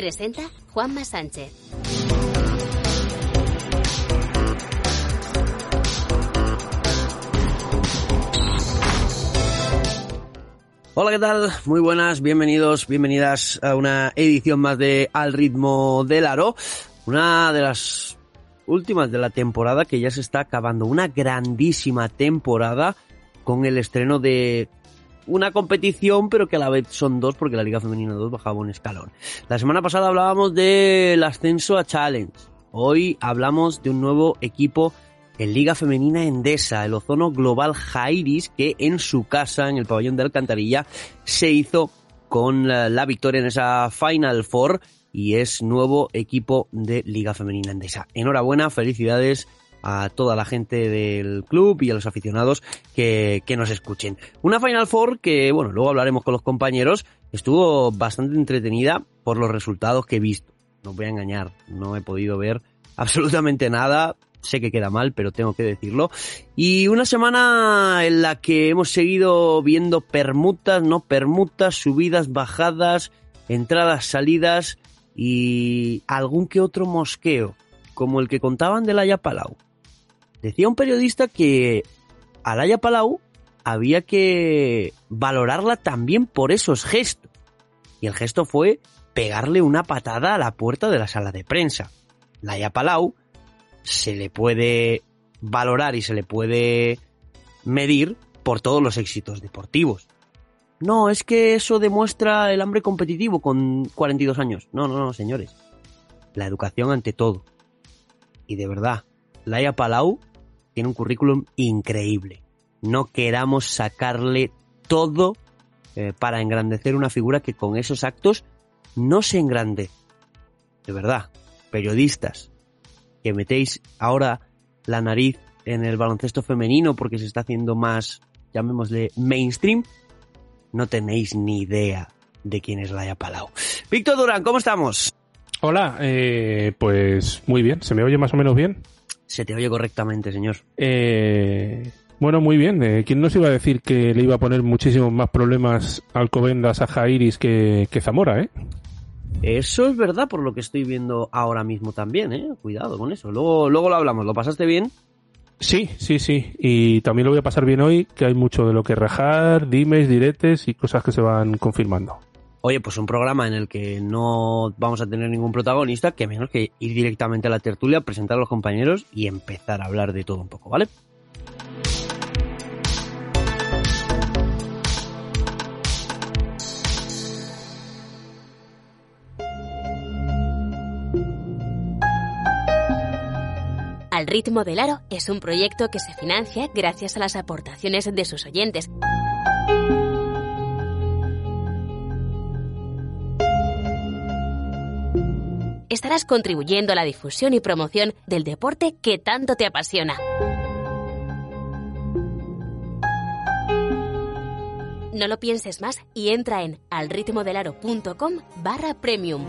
Presenta Juanma Sánchez. Hola, ¿qué tal? Muy buenas, bienvenidos, bienvenidas a una edición más de Al ritmo del aro, una de las últimas de la temporada que ya se está acabando, una grandísima temporada con el estreno de una competición, pero que a la vez son dos porque la Liga Femenina 2 bajaba un escalón. La semana pasada hablábamos del ascenso a Challenge. Hoy hablamos de un nuevo equipo en Liga Femenina Endesa, el Ozono Global Jairis, que en su casa, en el pabellón de Alcantarilla, se hizo con la, victoria en esa Final Four y es nuevo equipo de Liga Femenina Endesa. Enhorabuena, felicidades a toda la gente del club y a los aficionados que, que, nos escuchen. Una Final Four que, bueno, luego hablaremos con los compañeros, estuvo bastante entretenida por los resultados que he visto. No voy a engañar, no he podido ver absolutamente nada. Sé que queda mal, pero tengo que decirlo. Y una semana en la que hemos seguido viendo permutas, no permutas, subidas, bajadas, entradas, salidas y algún que otro mosqueo, como el que contaban de Laia Palau. Decía un periodista que a Laia Palau había que valorarla también por esos gestos. Y el gesto fue pegarle una patada a la puerta de la sala de prensa. Laia Palau se le puede valorar y se le puede medir por todos los éxitos deportivos. No, es que eso demuestra el hambre competitivo con 42 años. No, no, no, señores. La educación ante todo. Y de verdad, Laia Palau tiene un currículum increíble. No queramos sacarle todo eh, para engrandecer una figura que con esos actos no se engrandece. De verdad, periodistas que metéis ahora la nariz en el baloncesto femenino porque se está haciendo más, llamémosle, mainstream, no tenéis ni idea de quién es Laia Palau. Víctor Durán, ¿cómo estamos? Hola, eh, pues muy bien, ¿se me oye más o menos bien? Se te oye correctamente, señor. Eh, bueno, muy bien. Eh, ¿Quién nos iba a decir que le iba a poner muchísimos más problemas Alcobendas a Jairis que, que Zamora, eh? Eso es verdad por lo que estoy viendo ahora mismo también, ¿eh? Cuidado con eso. Luego, luego lo hablamos. ¿Lo pasaste bien? Sí, sí, sí. Y también lo voy a pasar bien hoy, que hay mucho de lo que rajar, dimes, diretes y cosas que se van confirmando. Oye, pues un programa en el que no vamos a tener ningún protagonista, que menos que ir directamente a la tertulia, presentar a los compañeros y empezar a hablar de todo un poco, ¿vale? Al ritmo del aro es un proyecto que se financia gracias a las aportaciones de sus oyentes. Estarás contribuyendo a la difusión y promoción del deporte que tanto te apasiona. No lo pienses más y entra en alritmodelaro.com barra premium.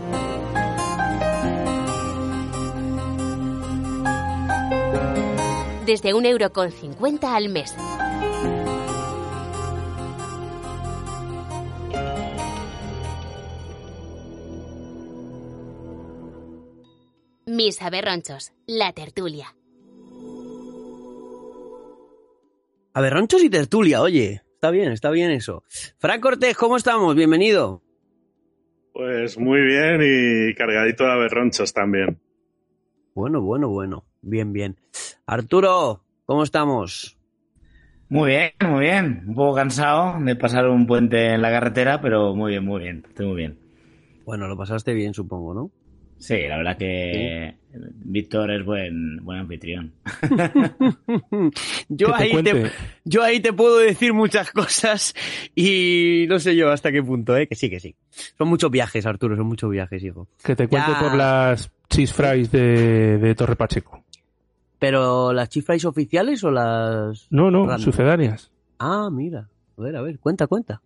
Desde un euro con cincuenta al mes. Mis aberronchos, la tertulia. Aberronchos y tertulia, oye. Está bien, está bien eso. Fran Cortés, ¿cómo estamos? Bienvenido. Pues muy bien y cargadito de aberronchos también. Bueno, bueno, bueno. Bien, bien. Arturo, ¿cómo estamos? Muy bien, muy bien. Un poco cansado de pasar un puente en la carretera, pero muy bien, muy bien. Estoy muy bien. Bueno, lo pasaste bien, supongo, ¿no? Sí, la verdad que Víctor es buen, buen anfitrión. yo, ahí te, yo ahí te puedo decir muchas cosas y no sé yo hasta qué punto, ¿eh? Que sí, que sí. Son muchos viajes, Arturo, son muchos viajes, hijo. Que te cuente por las cheese fries de, de Torre Pacheco. ¿Pero las cheese fries oficiales o las...? No, no, sucedáneas. Ah, mira. A ver, a ver, cuenta, cuenta.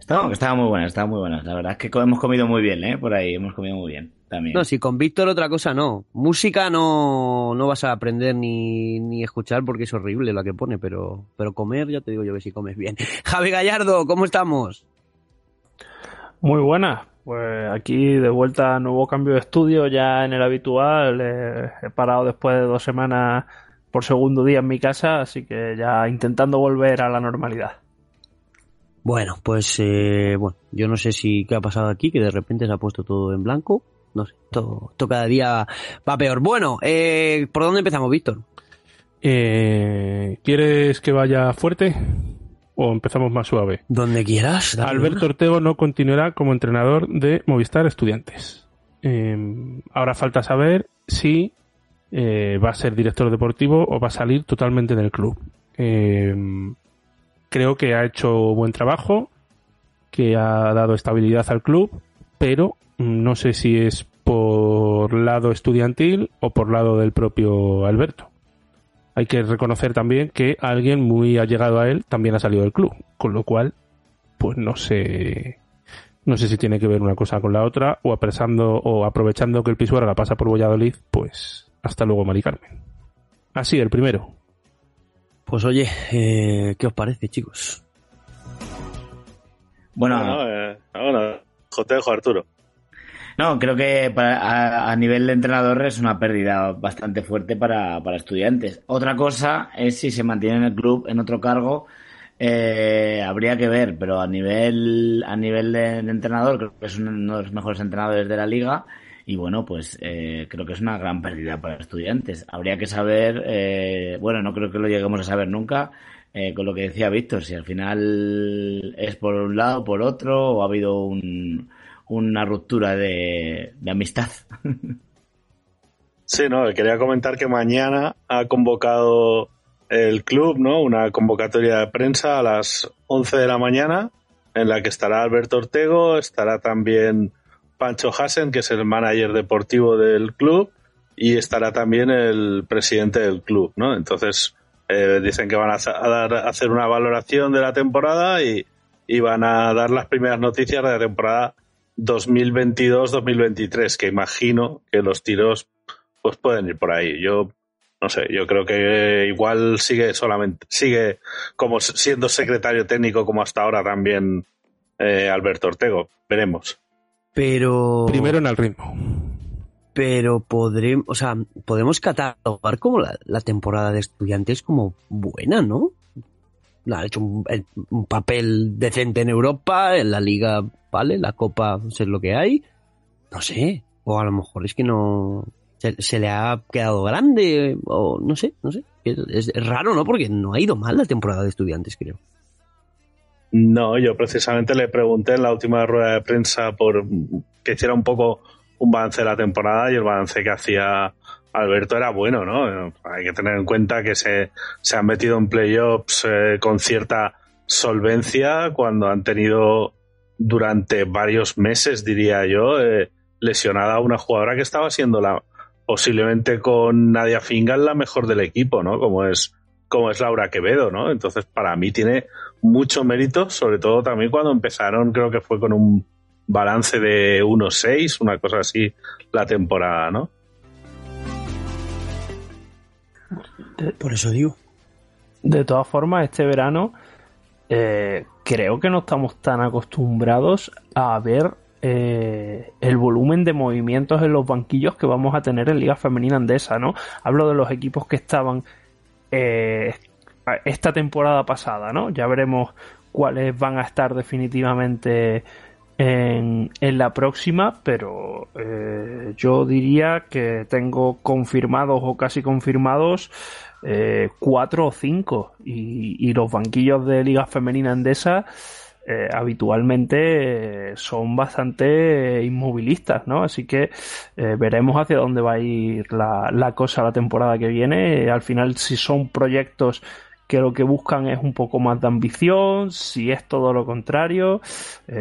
Estaba, estaba muy buena, estaba muy buena. La verdad es que hemos comido muy bien, ¿eh? Por ahí hemos comido muy bien. No, si con Víctor otra cosa no. Música no, no vas a aprender ni, ni escuchar porque es horrible la que pone, pero, pero comer ya te digo yo que si comes bien. Javi Gallardo, ¿cómo estamos? Muy buena. Pues aquí de vuelta a nuevo cambio de estudio ya en el habitual. he parado después de dos semanas por segundo día en mi casa, así que ya intentando volver a la normalidad. Bueno, pues eh, bueno, yo no sé si qué ha pasado aquí, que de repente se ha puesto todo en blanco, no sé, todo, cada día va peor. Bueno, eh, ¿por dónde empezamos, Víctor? Eh, ¿Quieres que vaya fuerte o empezamos más suave? Donde quieras. Alberto Ortego no continuará como entrenador de Movistar Estudiantes. Eh, ahora falta saber si va a ser director deportivo o va a salir totalmente del club. Creo que ha hecho buen trabajo, que ha dado estabilidad al club, pero no sé si es por lado estudiantil o por lado del propio Alberto. Hay que reconocer también que alguien muy allegado a él también ha salido del club, con lo cual, pues no sé, no sé si tiene que ver una cosa con la otra o apresando o aprovechando que el Pisuerga pasa por Valladolid, pues hasta luego, Mari Carmen. Así, el primero. Pues oye, eh, ¿qué os parece, chicos? Bueno, bueno, eh, bueno Jotejo Arturo. No, creo que a, nivel de entrenador es una pérdida bastante fuerte para, estudiantes. Otra cosa es si se mantiene en el club en otro cargo, eh, habría que ver, pero a nivel, a nivel de, entrenador creo que es uno de los mejores entrenadores de la liga y bueno, pues eh, creo que es una gran pérdida para estudiantes. Habría que saber, eh, bueno, no creo que lo lleguemos a saber nunca, con lo que decía Víctor, si al final es por un lado, por otro, o ha habido un una ruptura de, amistad. Sí, no, quería comentar que mañana ha convocado el club, ¿no? Una convocatoria de prensa a las 11 de la mañana en la que estará Alberto Ortego, estará también Pancho Hassen, que es el manager deportivo del club, y estará también el presidente del club, ¿no? Entonces, eh, dicen que van a, dar, hacer una valoración de la temporada y, y, van a dar las primeras noticias de la temporada 2022-2023, que imagino que los tiros pues pueden ir por ahí. Yo no sé, yo creo que igual sigue solamente, sigue como siendo secretario técnico como hasta ahora también eh, Alberto Ortego. Veremos. Pero. Primero en el ritmo. Pero podremos, o sea, podemos catalogar como la, la temporada de estudiantes como buena, ¿no? ha hecho un, papel decente en Europa, en la liga, ¿vale? La copa, sé lo que hay. No sé. O a lo mejor es que no. Se, le ha quedado grande, o no sé, no sé. Es, raro, ¿no? Porque no ha ido mal la temporada de estudiantes, creo. No, yo precisamente le pregunté en la última rueda de prensa por que hiciera un poco un balance de la temporada y el balance que hacía Alberto era bueno, ¿no? Hay que tener en cuenta que se, se han metido en playoffs eh, con cierta solvencia cuando han tenido durante varios meses, diría yo, eh, lesionada a una jugadora que estaba siendo la posiblemente con Nadia Fingal la mejor del equipo, ¿no? Como es como es Laura Quevedo, ¿no? Entonces, para mí tiene mucho mérito, sobre todo también cuando empezaron, creo que fue con un balance de 1-6, una cosa así, la temporada, ¿no? Por eso digo. De todas formas, este verano eh, creo que no estamos tan acostumbrados a ver eh, el volumen de movimientos en los banquillos que vamos a tener en Liga Femenina Andesa, ¿no? Hablo de los equipos que estaban eh, esta temporada pasada, ¿no? Ya veremos cuáles van a estar definitivamente en, la próxima, pero eh, yo diría que tengo confirmados o casi confirmados eh, cuatro o cinco y, los banquillos de Liga Femenina Endesa eh, habitualmente son bastante inmovilistas, ¿no? Así que veremos hacia dónde va a ir la cosa la temporada que viene. al final, si son proyectos que lo que buscan es un poco más de ambición, si es todo lo contrario,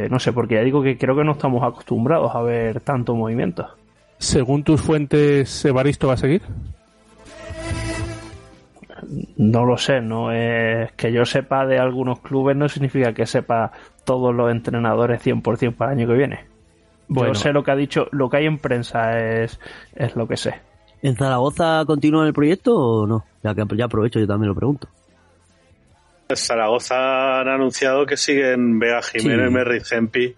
no sé, porque ya digo que creo que no estamos acostumbrados a ver tanto movimiento. Según tus fuentes, ¿Evaristo va a seguir? No lo sé, no es que yo sepa de algunos clubes no significa que sepa todos los entrenadores 100% para el año que viene. Bueno. Yo sé lo que ha dicho, lo que hay en prensa es, es lo que sé. ¿En Zaragoza continúa el proyecto o no? Ya que ya aprovecho, yo también lo pregunto. Zaragoza han anunciado que siguen Vega Jiménez, sí. Merri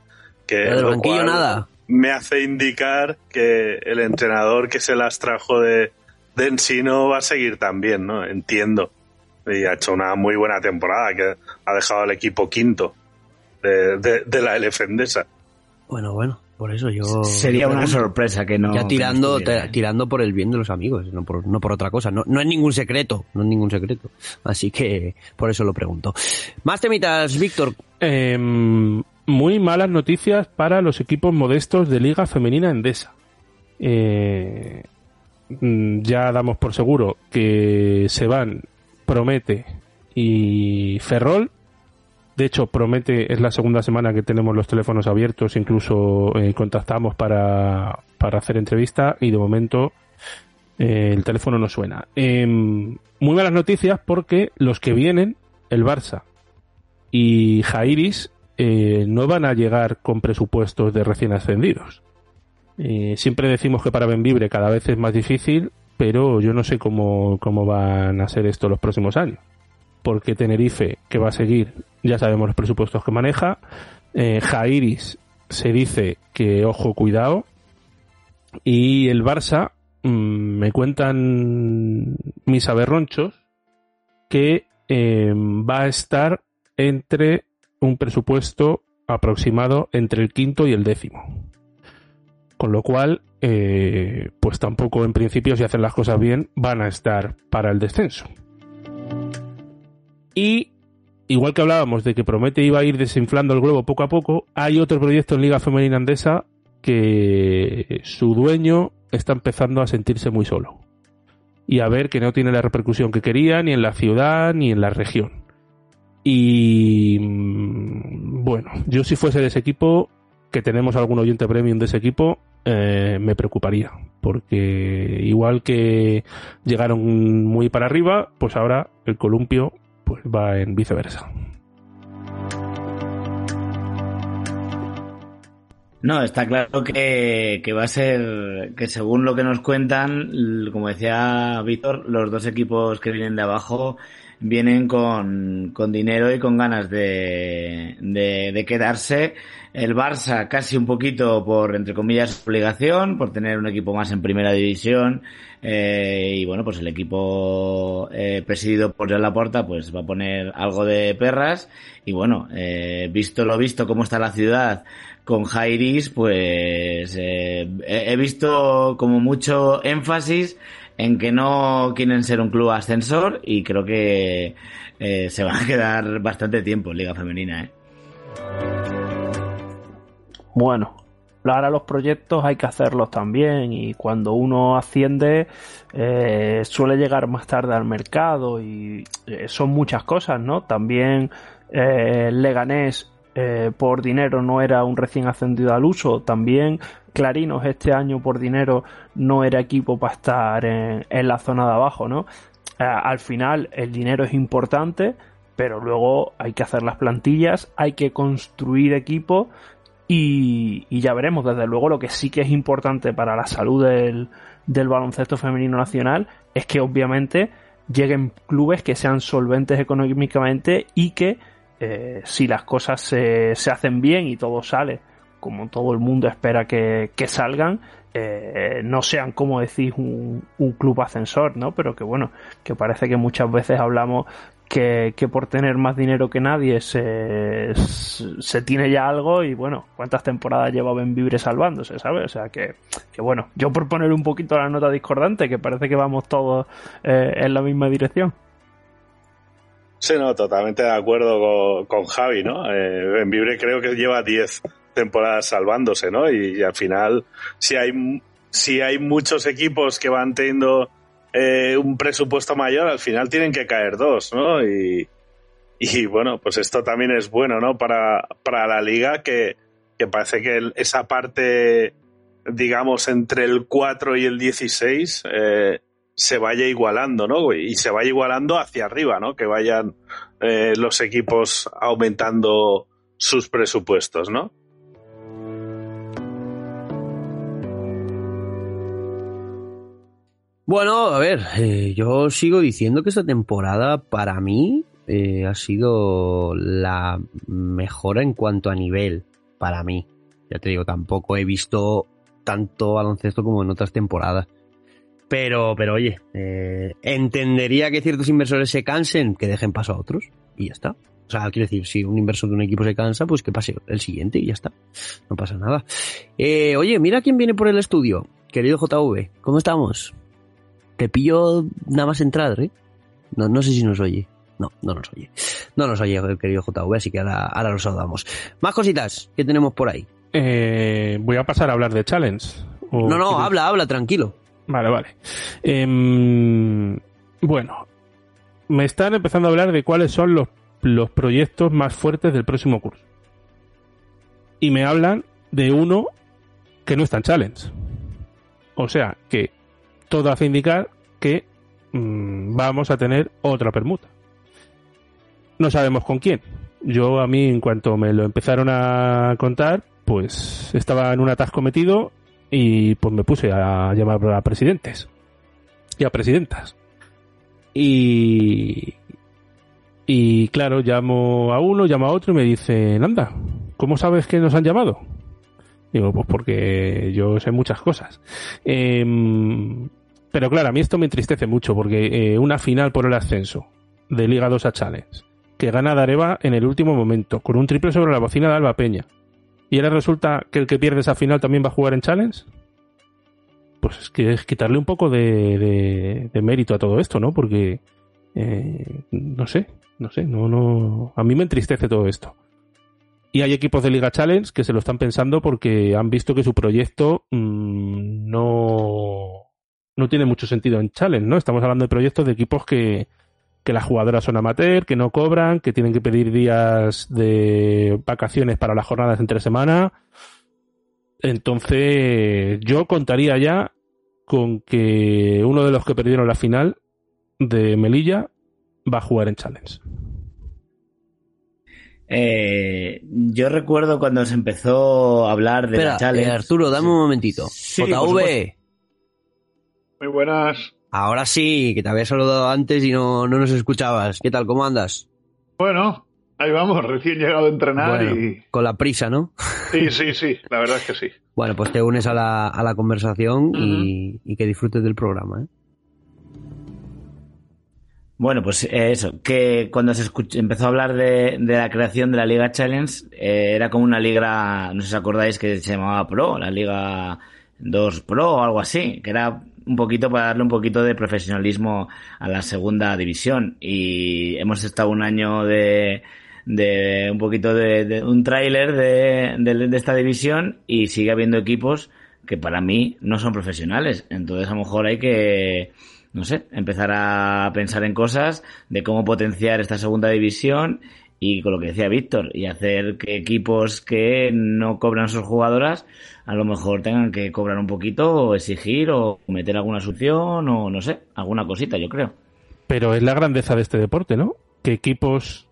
que del banquillo nada. me hace indicar que el entrenador que se las trajo de, de Ensino va a seguir también, ¿no? Entiendo. Y ha hecho una muy buena temporada, que ha dejado al equipo quinto de, de, de la Elefendesa. Bueno, bueno, por eso yo... Sería una sorpresa que no... Ya tirando, ¿eh? tirando por el bien de los amigos, no por, no por otra cosa. No, no es ningún secreto, no es ningún secreto. Así que por eso lo pregunto. Más temitas, Víctor. Eh, muy malas noticias para los equipos modestos de Liga Femenina Endesa. Eh, mm, ya damos por seguro que se van Promete y Ferrol. De hecho, Promete es la segunda semana que tenemos los teléfonos abiertos, incluso eh, contactamos para, para hacer entrevista y de momento eh, el teléfono no suena. Eh, muy malas noticias porque los que vienen, el Barça y Jairis, eh, no van a llegar con presupuestos de recién ascendidos. Siempre decimos que para Benvibre cada vez es más difícil, pero yo no sé cómo, cómo van a ser esto los próximos años. Porque Tenerife, que va a seguir, ya sabemos los presupuestos que maneja. Eh, Jairis se dice que ojo, cuidado. Y el Barça, mmm, me cuentan mis aberronchos, que eh, va a estar entre un presupuesto aproximado entre el quinto y el décimo. Con lo cual, eh, pues tampoco en principio, si hacen las cosas bien, van a estar para el descenso. Y igual que hablábamos de que Promete iba a ir desinflando el globo poco a poco, hay otro proyecto en Liga Femenina Andesa que su dueño está empezando a sentirse muy solo. Y a ver que no tiene la repercusión que quería ni en la ciudad ni en la región. Y mm, bueno, yo si fuese de ese equipo, que tenemos algún oyente premium de ese equipo, eh, me preocuparía. Porque igual que llegaron muy para arriba, pues ahora el columpio pues va en viceversa. No, está claro que, que, va a ser que según lo que nos cuentan, como decía Víctor, los dos equipos que vienen de abajo vienen con, con dinero y con ganas de, de, quedarse. El Barça casi un poquito por, entre comillas, obligación, por tener un equipo más en primera división. Eh, y bueno, pues el equipo eh, presidido por Joan Laporta pues va a poner algo de perras. Y bueno, eh, visto lo visto, cómo está la ciudad con Jairis, pues eh, he visto como mucho énfasis en que no quieren ser un club ascensor y creo que eh, se van a quedar bastante tiempo en Liga Femenina. ¿eh? Bueno, ahora los proyectos hay que hacerlos también y cuando uno asciende eh, suele llegar más tarde al mercado y eh, son muchas cosas, ¿no? También Leganés por dinero no era un recién ascendido al uso. También Clarinos este año por dinero no era equipo para estar en, la zona de abajo, ¿no? Al final el dinero es importante, pero luego hay que hacer las plantillas, hay que construir equipo y, ya veremos. Desde luego lo que sí que es importante para la salud del, baloncesto femenino nacional es que obviamente lleguen clubes que sean solventes económicamente y que eh, si las cosas se, hacen bien y todo sale como todo el mundo espera que, que salgan, eh, no sean, como decís, un, un, club ascensor, ¿no? Pero que bueno, que parece que muchas veces hablamos que, que por tener más dinero que nadie se, se, tiene ya algo y bueno, ¿cuántas temporadas lleva Benvibre salvándose, ¿sabes? O sea que, que bueno, yo por poner un poquito la nota discordante, que parece que vamos todos eh, en la misma dirección. Sí, no, totalmente de acuerdo con, Javi, ¿no? Eh, en Vibre creo que lleva 10 temporadas salvándose, ¿no? Y, al final, si hay, si hay muchos equipos que van teniendo eh, un presupuesto mayor, al final tienen que caer dos, ¿no? Y, y bueno, pues esto también es bueno, ¿no? Para, para la liga que, que parece que esa parte, digamos, entre el 4 y el 16 eh, se vaya igualando, ¿no? Y se vaya igualando hacia arriba, ¿no? Que vayan eh, los equipos aumentando sus presupuestos, ¿no? Bueno, a ver, eh, yo sigo diciendo que esta temporada para mí eh, ha sido la mejor en cuanto a nivel, para mí. Ya te digo, tampoco he visto tanto baloncesto como en otras temporadas. Pero, pero oye, eh, entendería que ciertos inversores se cansen, que dejen paso a otros y ya está. O sea, quiero decir, si un inversor de un equipo se cansa, pues que pase el siguiente y ya está. No pasa nada. Eh, oye, mira quién viene por el estudio. Querido JV, ¿cómo estamos? Te pillo nada más entrar, ¿eh? No, no sé si nos oye. No, no nos oye. No nos oye el querido JV, así que ahora, ahora lo saludamos. Más cositas que tenemos por ahí. Eh, voy a pasar a hablar de Challenge. No, no, habla, habla, tranquilo. Vale, vale. Em, bueno, me están empezando a hablar de cuáles son los, los proyectos más fuertes del próximo curso. Y me hablan de uno que no está en challenge. O sea, que todo hace indicar que mm, vamos a tener otra permuta. No sabemos con quién. Yo a mí, en cuanto me lo empezaron a contar, pues estaba en un atasco metido y pues me puse a llamar a presidentes y a presidentas. Y, y claro, llamo a uno, llamo a otro y me dicen, anda, ¿cómo sabes que nos han llamado? Digo, pues porque yo sé muchas cosas. Em, pero claro, a mí esto me entristece mucho porque eh, una final por el ascenso de Liga 2 a Challenge, que gana Dareva en el último momento, con un triple sobre la bocina de Alba Peña, y ahora resulta que el que pierde esa final también va a jugar en Challenge. Pues es que es quitarle un poco de, mérito a todo esto, ¿no? Porque eh, no sé, no sé, no, no. A mí me entristece todo esto. Y hay equipos de Liga Challenge que se lo están pensando porque han visto que su proyecto mm, no, no tiene mucho sentido en Challenge, ¿no? Estamos hablando de proyectos de equipos que, que las jugadoras son amateur, que no cobran, que tienen que pedir días de vacaciones para las jornadas entre semana. Entonces, yo contaría ya con que uno de los que perdieron la final de Melilla va a jugar en Challenge. Eh, yo recuerdo cuando se empezó a hablar de la Challenge. Eh, Arturo, dame un momentito. JV. Muy buenas. Ahora sí, que te había saludado antes y no, no nos escuchabas. ¿Qué tal? ¿Cómo andas? Bueno, ahí vamos, recién llegado a entrenar y... Con la prisa, ¿no? Sí, sí, sí, la verdad es que sí. Bueno, pues te unes a la, a la conversación y, que disfrutes del programa, ¿eh? Bueno, pues eh, eso, que cuando se empezó a hablar de, la creación de la Liga Challenge, eh, era como una liga, no sé si os acordáis que se llamaba Pro, la Liga 2 Pro o algo así, que era un poquito para darle un poquito de profesionalismo a la segunda división. Y hemos estado un año de, de un poquito de, un tráiler de, de, esta división y sigue habiendo equipos que para mí no son profesionales. Entonces a lo mejor hay que, no sé, empezar a pensar en cosas de cómo potenciar esta segunda división y con lo que decía Víctor, y hacer que equipos que no cobran sus jugadoras a lo mejor tengan que cobrar un poquito o exigir o meter alguna solución o no sé, alguna cosita, yo creo. Pero es la grandeza de este deporte, ¿no? Que equipos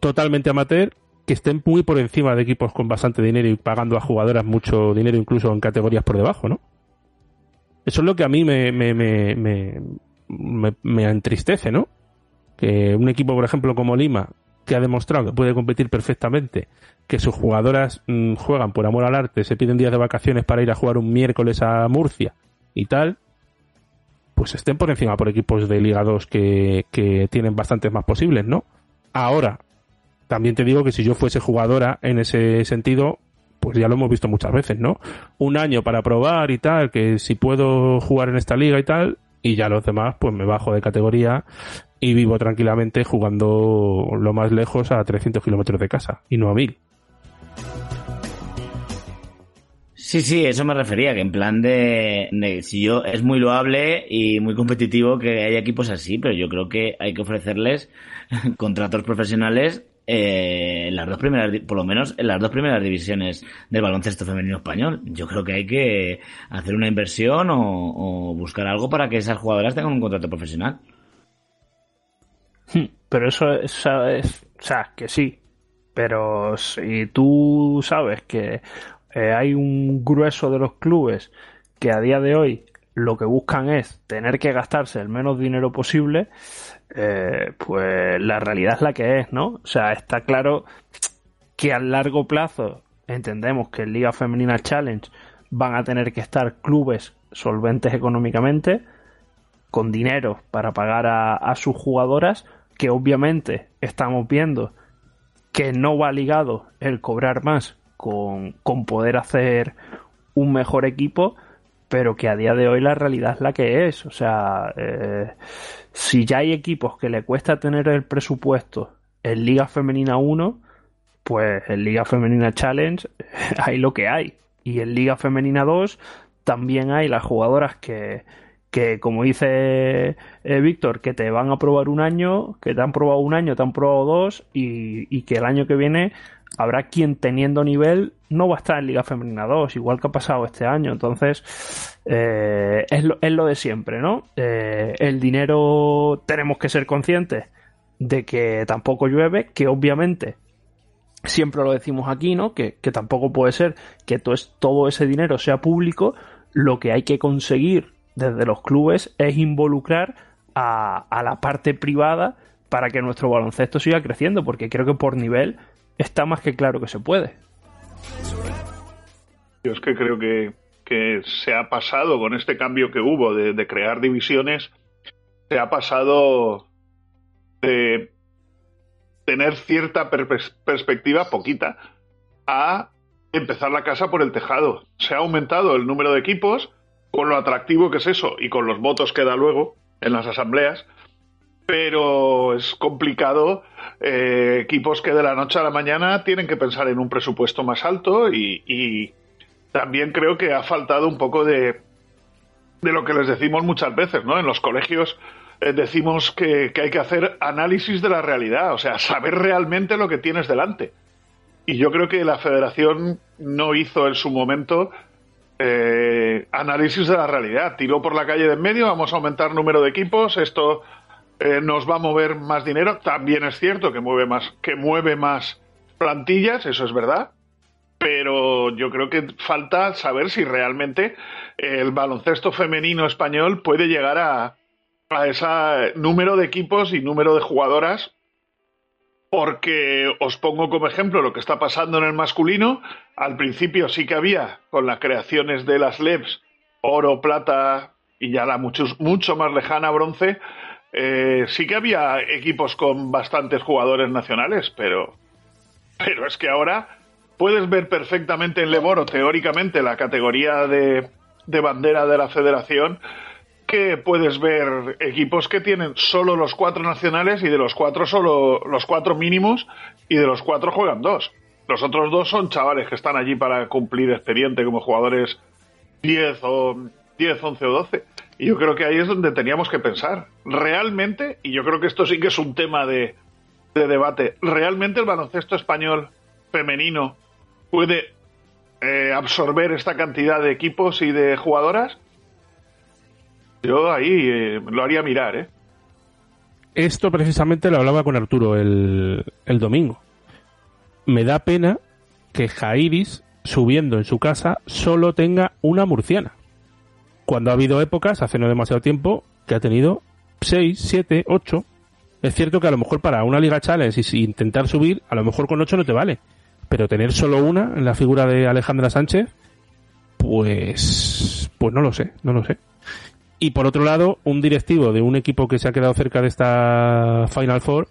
totalmente amateur que estén muy por encima de equipos con bastante dinero y pagando a jugadoras mucho dinero incluso en categorías por debajo, ¿no? Eso es lo que a mí me, me, me, me, me entristece, ¿no? Que un equipo, por ejemplo, como Lima, que ha demostrado que puede competir perfectamente, que sus jugadoras mm, juegan por amor al arte, se piden días de vacaciones para ir a jugar un miércoles a Murcia y tal, pues estén por encima por equipos de Liga 2 que, que tienen bastantes más posibles, ¿no? Ahora, también te digo que si yo fuese jugadora en ese sentido, pues ya lo hemos visto muchas veces, ¿no? Un año para probar y tal, que si puedo jugar en esta liga y tal, y ya los demás pues me bajo de categoría y vivo tranquilamente jugando lo más lejos a 300 kilómetros de casa y no a 1000. Sí, sí, eso me refería, que en plan de, de, si yo es muy loable y muy competitivo que haya equipos así, pero yo creo que hay que ofrecerles contratos profesionales eh, en las dos primeras, por lo menos en las dos primeras divisiones del baloncesto femenino español. Yo creo que hay que hacer una inversión o buscar algo para que esas jugadoras tengan un contrato profesional. Hmm, pero eso, es, o sea, que sí. Pero si tú sabes que eh, hay un grueso de los clubes que a día de hoy lo que buscan es tener que gastarse el menos dinero posible, eh, pues la realidad es la que es, ¿no? O sea, está claro que a largo plazo entendemos que en Liga Femenina Challenge van a tener que estar clubes solventes económicamente, con dinero para pagar a sus jugadoras, que obviamente estamos viendo que no va ligado el cobrar más con, con poder hacer un mejor equipo, pero que a día de hoy la realidad es la que es. O sea, eh, si ya hay equipos que le cuesta tener el presupuesto en Liga Femenina 1, pues en Liga Femenina Challenge hay lo que hay. Y en Liga Femenina 2 también hay las jugadoras que, que como dice eh, Víctor, que te van a probar un año, que te han probado un año, te han probado dos y, y que el año que viene habrá quien teniendo nivel no va a estar en Liga Femenina 2, igual que ha pasado este año. Entonces, eh, es, lo, es, lo, de siempre, ¿no? Eh, el dinero tenemos que ser conscientes de que tampoco llueve, que obviamente siempre lo decimos aquí, ¿no? Que, que tampoco puede ser que todo, todo ese dinero sea público. Lo que hay que conseguir desde los clubes es involucrar a, la parte privada para que nuestro baloncesto siga creciendo, porque creo que por nivel está más que claro que se puede. Yo es que creo que, se ha pasado con este cambio que hubo de, crear divisiones, se ha pasado de tener cierta per perspectiva, poquita, a empezar la casa por el tejado. Se ha aumentado el número de equipos, con lo atractivo que es eso y con los votos que da luego en las asambleas, pero es complicado. Eh, equipos que de la noche a la mañana tienen que pensar en un presupuesto más alto y, también creo que ha faltado un poco de, de, lo que les decimos muchas veces, ¿no? En los colegios eh, decimos que, que hay que hacer análisis de la realidad, o sea, saber realmente lo que tienes delante. Y yo creo que la federación no hizo en su momento eh, análisis de la realidad. Tiró por la calle de en medio, vamos a aumentar número de equipos, esto eh, nos va a mover más dinero. También es cierto que mueve más, que mueve más plantillas, eso es verdad. Pero yo creo que falta saber si realmente el baloncesto femenino español puede llegar a, a ese número de equipos y número de jugadoras. Porque os pongo como ejemplo lo que está pasando en el masculino. Al principio sí que había, con las creaciones de las LEBs, oro, plata y ya la mucho, mucho más lejana bronce, eh, sí que había equipos con bastantes jugadores nacionales, pero, pero es que ahora puedes ver perfectamente en Leboro, teóricamente, la categoría de, de bandera de la federación, que puedes ver equipos que tienen solo los cuatro nacionales y de los cuatro solo los cuatro mínimos y de los cuatro juegan dos. Los otros dos son chavales que están allí para cumplir expediente como jugadores 10 o 10, 11 o 12. Y yo creo que ahí es donde teníamos que pensar. Realmente, y yo creo que esto sí que es un tema de, de debate, ¿realmente el baloncesto español femenino puede eh, absorber esta cantidad de equipos y de jugadoras? Yo ahí eh, lo haría mirar, ¿eh? Esto precisamente lo hablaba con Arturo el, el domingo. Me da pena que Jairis, subiendo en su casa, solo tenga una murciana cuando ha habido épocas, hace no demasiado tiempo, que ha tenido 6, 7, 8. Es cierto que a lo mejor para una Liga Challenge y intentar subir, a lo mejor con 8 no te vale. Pero tener solo una en la figura de Alejandra Sánchez, pues, pues no lo sé, no lo sé. Y por otro lado, un directivo de un equipo que se ha quedado cerca de esta Final Four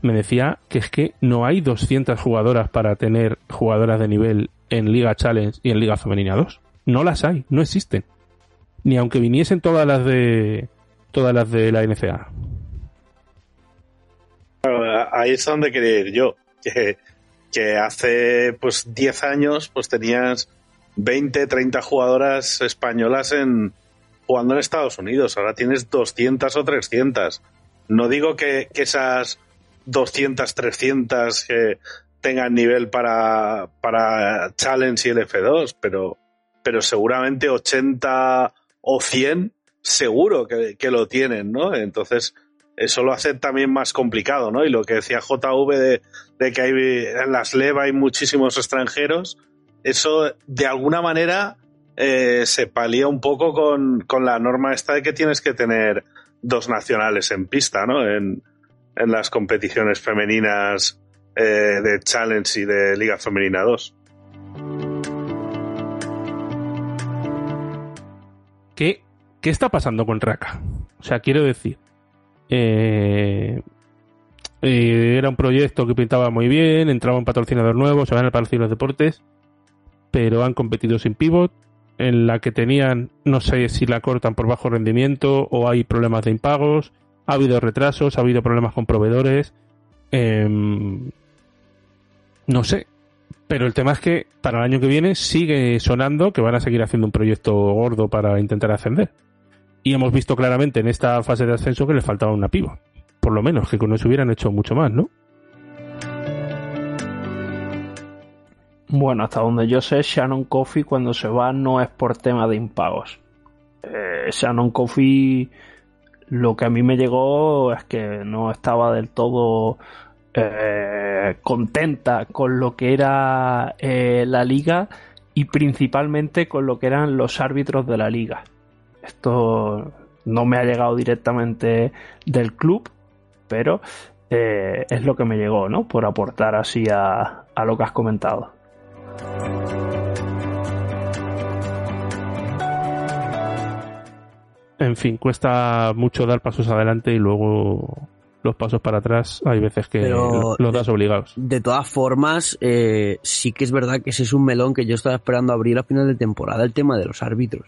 me decía que es que no hay 200 jugadoras para tener jugadoras de nivel en Liga Challenge y en Liga Femenina 2. No las hay, no existen ni aunque viniesen todas las de todas las de la NCA. ahí es donde quería ir yo. Que, que hace pues 10 años pues tenías 20, 30 jugadoras españolas en jugando en Estados Unidos. Ahora tienes 200 o 300. No digo que, esas 200, 300 que tengan nivel para, para Challenge y el F2, pero, pero seguramente 80 o 100 seguro que, que, lo tienen, ¿no? Entonces, eso lo hace también más complicado, ¿no? Y lo que decía JV de, de que hay, en las LEV hay muchísimos extranjeros, eso de alguna manera eh, se palía un poco con, con, la norma esta de que tienes que tener dos nacionales en pista, ¿no? En, en las competiciones femeninas eh, de Challenge y de Liga Femenina 2. ¿Qué, ¿Qué está pasando con Raka? O sea, quiero decir, eh, era un proyecto que pintaba muy bien, entraba un patrocinador nuevo, se van al Palacio de los Deportes, pero han competido sin pivot, en la que tenían, no sé si la cortan por bajo rendimiento o hay problemas de impagos, ha habido retrasos, ha habido problemas con proveedores. Em, no sé. Pero el tema es que para el año que viene sigue sonando que van a seguir haciendo un proyecto gordo para intentar ascender. Y hemos visto claramente en esta fase de ascenso que le faltaba una piva. Por lo menos, que con eso hubieran hecho mucho más, ¿no? Bueno, hasta donde yo sé, Shannon Coffee cuando se va no es por tema de impagos. Eh, Shannon Coffee lo que a mí me llegó es que no estaba del todo eh, contenta con lo que era eh, la liga y principalmente con lo que eran los árbitros de la liga. Esto no me ha llegado directamente del club, pero es lo que me llegó, ¿no? Por aportar así a lo que has comentado. En fin, cuesta mucho dar pasos adelante y luego los pasos para atrás hay veces que los das obligados. De todas formas, eh, sí que es verdad que ese es un melón que yo estaba esperando abrir a final de temporada, el tema de los árbitros.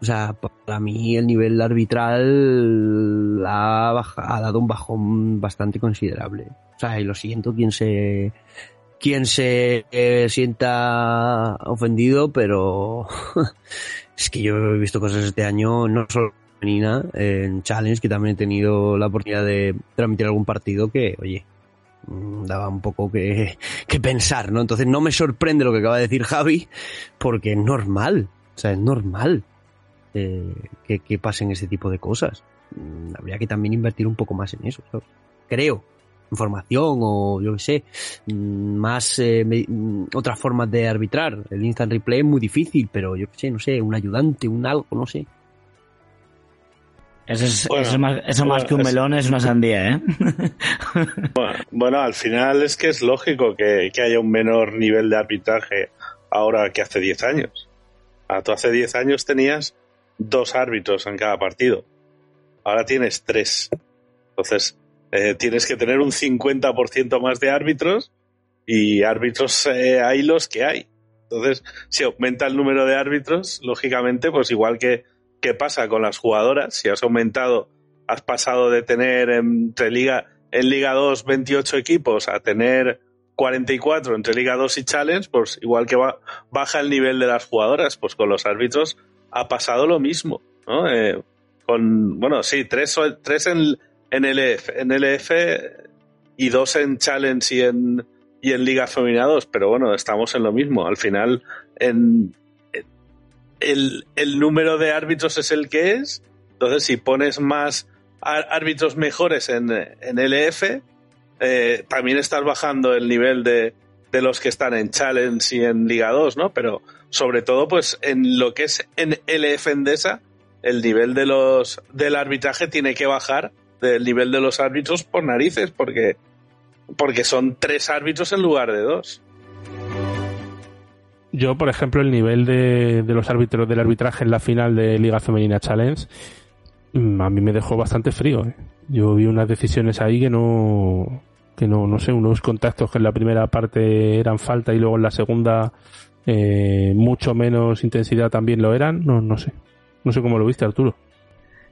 O sea, para mí el nivel arbitral ha, ha dado un bajón bastante considerable. O sea, y lo siento quien se quien se eh, sienta ofendido, pero es que yo he visto cosas este año, no solo femenina, en Challenge, que también he tenido la oportunidad de transmitir algún partido que, oye, mm, daba un poco que, que pensar, ¿no? Entonces no me sorprende lo que acaba de decir Javi, porque es normal, o sea, es normal eh, que, pasen ese tipo de cosas. Mm, habría que también invertir un poco más en eso, creo información o yo qué sé, mm, más eh, mm, otras formas de arbitrar. El instant replay es muy difícil, pero yo qué sé, no sé, un ayudante, un algo, no sé. Eso, es, eso, más, eso más, que un melón es una sandía, ¿eh? bueno, bueno, al final es que es lógico que, que, haya un menor nivel de arbitraje ahora que hace 10 años. A tú hace 10 años tenías dos árbitros en cada partido. Ahora tienes tres. Entonces, eh, tienes que tener un 50% más de árbitros y árbitros eh, hay los que hay. Entonces, si aumenta el número de árbitros, lógicamente, pues igual que, que pasa con las jugadoras, si has aumentado, has pasado de tener entre Liga, en Liga 2 28 equipos a tener 44 entre Liga 2 y Challenge, pues igual que baja el nivel de las jugadoras, pues con los árbitros ha pasado lo mismo. Eh, con, bueno, sí, tres, tres en, en LF, en LF y dos en Challenge y en, y en Liga Femina 2, pero bueno, estamos en lo mismo. Al final, en, el, el número de árbitros es el que es, entonces si pones más árbitros mejores en, en LF, eh, también estás bajando el nivel de, de los que están en Challenge y en Liga 2, ¿no? Pero sobre todo, pues en lo que es en LF Endesa, el nivel de los, del arbitraje tiene que bajar del nivel de los árbitros por narices, porque, porque son tres árbitros en lugar de dos. Yo, por ejemplo, el nivel de, de los árbitros del arbitraje en la final de Liga Femenina Challenge mm, a mí me dejó bastante frío. ¿eh? Yo vi unas decisiones ahí que no, que no, no sé, unos contactos que en la primera parte eran falta y luego en la segunda eh, mucho menos intensidad también lo eran. No, no sé. No sé cómo lo viste, Arturo.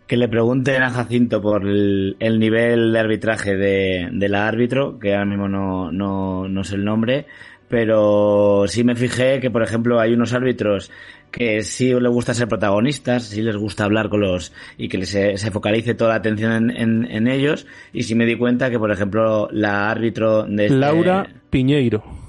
Que le pregunten a Jacinto por el, el nivel de arbitraje de, de, la árbitro, que ahora mismo no, no, no sé el nombre, pero sí me fijé que, por ejemplo, hay unos árbitros que sí les gusta ser protagonistas, sí les gusta hablar con los y que se, se focalice toda la atención en, en, en, ellos. Y sí me di cuenta que, por ejemplo, la árbitro de este, Laura Piñeiro.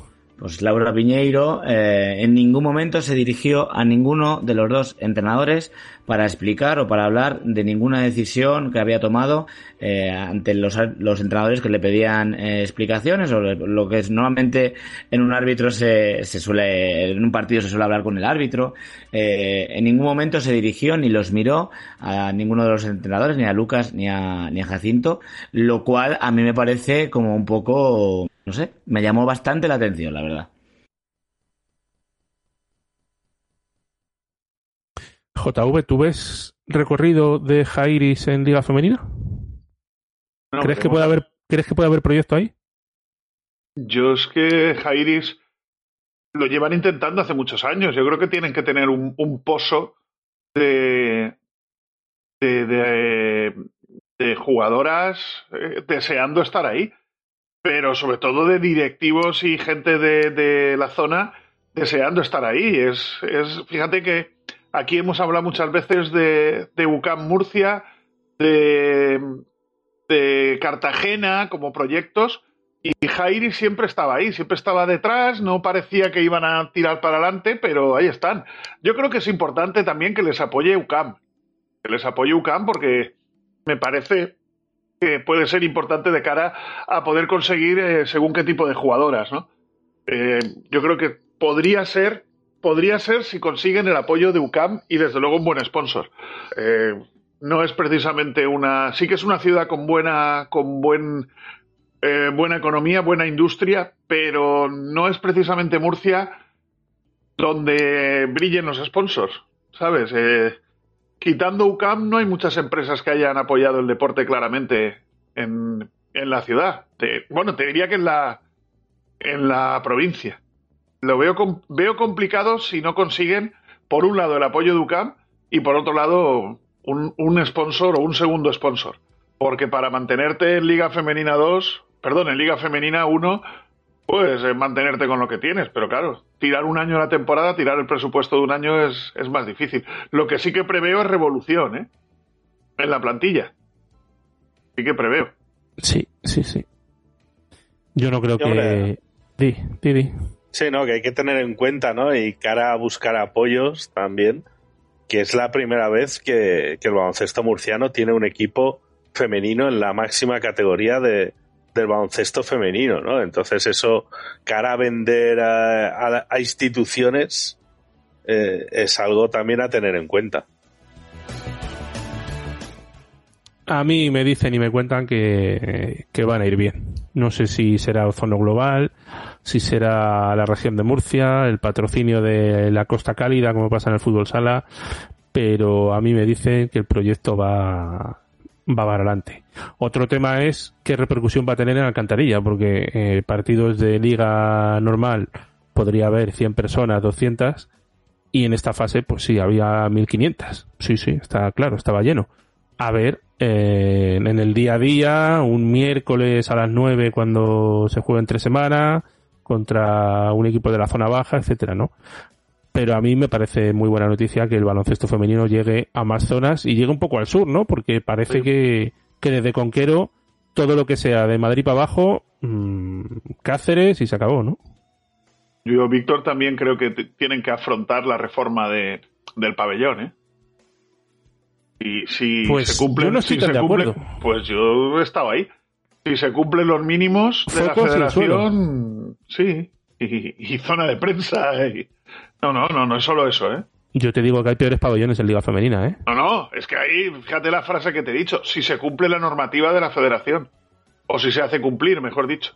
Pues Laura Piñeiro eh, en ningún momento se dirigió a ninguno de los dos entrenadores para explicar o para hablar de ninguna decisión que había tomado eh, ante los, los, entrenadores que le pedían eh, explicaciones o lo que es normalmente en un árbitro se, se, suele en un partido se suele hablar con el árbitro. Eh, en ningún momento se dirigió ni los miró a ninguno de los entrenadores ni a Lucas ni a, ni a Jacinto lo cual a mí me parece como un poco no sé me llamó bastante la atención la verdad JV, ¿tú ves recorrido de Jairis en Liga Femenina? No, ¿Crees, que puede haber, ¿Crees que puede haber proyecto ahí? Yo es que Jairis lo llevan intentando hace muchos años. Yo creo que tienen que tener un, un pozo de, de, de, de jugadoras eh, deseando estar ahí, pero sobre todo de directivos y gente de, la zona deseando estar ahí. Es, es, fíjate que Aquí hemos hablado muchas veces de, de UCAM Murcia, de, de, Cartagena como proyectos, y Jairi siempre estaba ahí, siempre estaba detrás, no parecía que iban a tirar para adelante, pero ahí están. Yo creo que es importante también que les apoye UCAM, que les apoye UCAM porque me parece que puede ser importante de cara a poder conseguir eh, según qué tipo de jugadoras, ¿no? Eh, yo creo que podría ser podría ser si consiguen el apoyo de UCAM y desde luego un buen sponsor. Eh, no es precisamente una. Sí que es una ciudad con buena. con buen. Buena economía, buena industria, pero no es precisamente Murcia donde brillen los sponsors. ¿Sabes? Quitando UCAM, no hay muchas empresas que hayan apoyado el deporte claramente en, la ciudad. Bueno, te diría que en la, en la provincia lo veo, veo complicado si no consiguen, por un lado, el apoyo de UCAM y por otro lado, un, un sponsor o un segundo sponsor. Porque para mantenerte en Liga Femenina 2, perdón, en Liga Femenina 1, pues eh, mantenerte con lo que tienes. Pero claro, tirar un año la temporada, tirar el presupuesto de un año es, es más difícil. Lo que sí que preveo es revolución, ¿eh? En la plantilla. Sí que preveo. Sí, sí, sí. Yo no creo que. Di, di, di. Sí, no, que hay que tener en cuenta, ¿no? Y cara a buscar apoyos también, que es la primera vez que, que el baloncesto murciano tiene un equipo femenino en la máxima categoría de, del baloncesto femenino, ¿no? Entonces eso, cara a vender a, a, a instituciones, eh, es algo también a tener en cuenta. A mí me dicen y me cuentan que, que van a ir bien. No sé si será Ozono Global, si será la región de Murcia, el patrocinio de la Costa Cálida, como pasa en el fútbol sala, pero a mí me dicen que el proyecto va, va para adelante. Otro tema es qué repercusión va a tener en Alcantarilla, porque eh, partidos de liga normal podría haber 100 personas, 200, y en esta fase, pues sí, había 1500. Sí, sí, está claro, estaba lleno. A ver eh, en el día a día, un miércoles a las 9 cuando se juega entre semana, contra un equipo de la zona baja, etcétera, ¿no? Pero a mí me parece muy buena noticia que el baloncesto femenino llegue a más zonas y llegue un poco al sur, ¿no? Porque parece que, que desde Conquero todo lo que sea de Madrid para abajo, mmm, Cáceres y se acabó, ¿no? Yo, Víctor, también creo que tienen que afrontar la reforma de, del pabellón, ¿eh? Y si pues se cumplen, yo no estoy si tan se de cumplen, acuerdo. pues yo he estado ahí. Si se cumplen los mínimos de Fue la federación, sí. Y, y, zona de prensa. Y... No, no, no, no es solo eso, ¿eh? Yo te digo que hay peores pabellones en Liga Femenina, ¿eh? No, no, es que ahí, fíjate la frase que te he dicho, si se cumple la normativa de la federación. O si se hace cumplir, mejor dicho.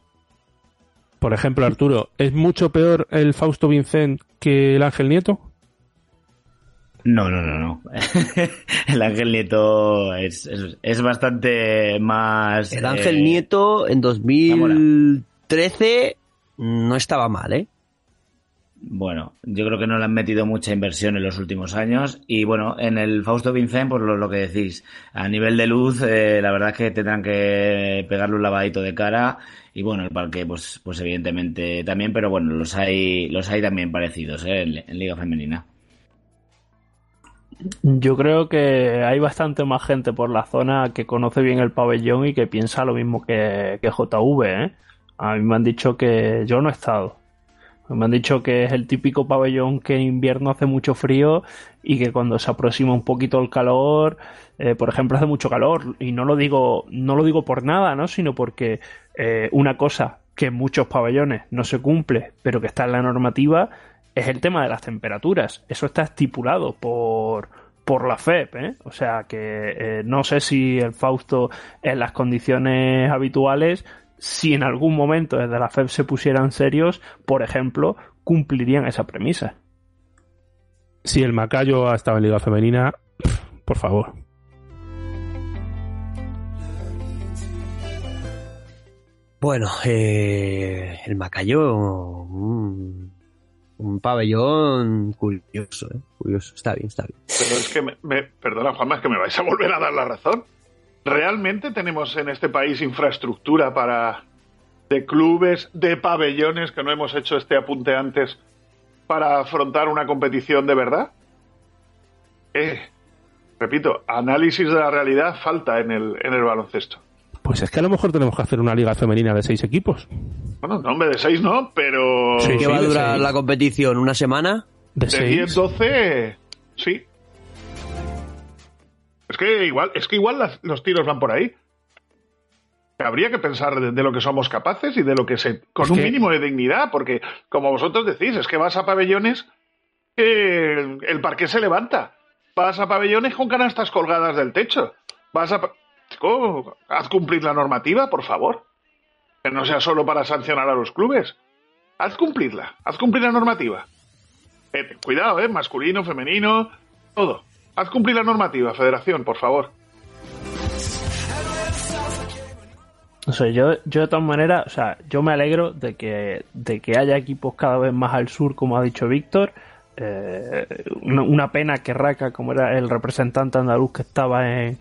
Por ejemplo, Arturo, ¿es mucho peor el Fausto Vincent que el Ángel Nieto? No, no, no, no. el Ángel Nieto es, es, es, bastante más. El Ángel eh, Nieto en 2013 no estaba mal, ¿eh? Bueno, yo creo que no le han metido mucha inversión en los últimos años. Y bueno, en el Fausto Vincent, por lo, que decís, a nivel de luz, eh, la verdad es que tendrán que pegarle un lavadito de cara. Y bueno, el parque, pues, pues evidentemente también, pero bueno, los hay, los hay también parecidos ¿eh? en, Liga Femenina. Yo creo que hay bastante más gente por la zona que conoce bien el pabellón y que piensa lo mismo que, JV. ¿eh? A mí me han dicho que yo no he estado me han dicho que es el típico pabellón que en invierno hace mucho frío y que cuando se aproxima un poquito el calor, eh, por ejemplo, hace mucho calor. Y no lo digo, no lo digo por nada, ¿no? Sino porque eh, una cosa que en muchos pabellones no se cumple, pero que está en la normativa, es el tema de las temperaturas. Eso está estipulado por, por la FEP, ¿eh? O sea que eh, no sé si el Fausto en las condiciones habituales si en algún momento desde la FEB se pusieran serios, por ejemplo, cumplirían esa premisa. Si el Macayo ha estado en Liga Femenina, por favor. Bueno, eh, el Macayo, un, pabellón curioso, ¿eh? curioso, está bien, está bien. Pero es que, me, perdona Juanma, es que me vais a volver a dar la razón. ¿Realmente tenemos en este país infraestructura para de clubes, de pabellones, que no hemos hecho este apunte antes, para afrontar una competición de verdad? Eh, repito, análisis de la realidad falta en el, en el baloncesto. Pues es que a lo mejor tenemos que hacer una liga femenina de seis equipos. Bueno, no, hombre, de seis no, pero... Sí, ¿Qué va a durar la competición? ¿Una semana? De, de 10, 12, sí. Es que igual, es que igual los tiros van por ahí. Habría que pensar de, lo que somos capaces y de lo que se. con un mínimo de dignidad, porque, como vosotros decís, es que vas a pabellones el, parque se levanta. Vas a pabellones con canastas colgadas del techo. Vas a. haz cumplir la normativa, por favor. Que no sea solo para sancionar a los clubes. Haz cumplirla. Haz cumplir la normativa. Eh, cuidado, ¿eh? Masculino, femenino, todo. Haz cumplir la normativa, Federación, por favor. O sea, yo, yo de todas maneras, o sea, yo me alegro de que, de que haya equipos cada vez más al sur, como ha dicho Víctor. Eh, una, pena que Raka, como era el representante andaluz que estaba en,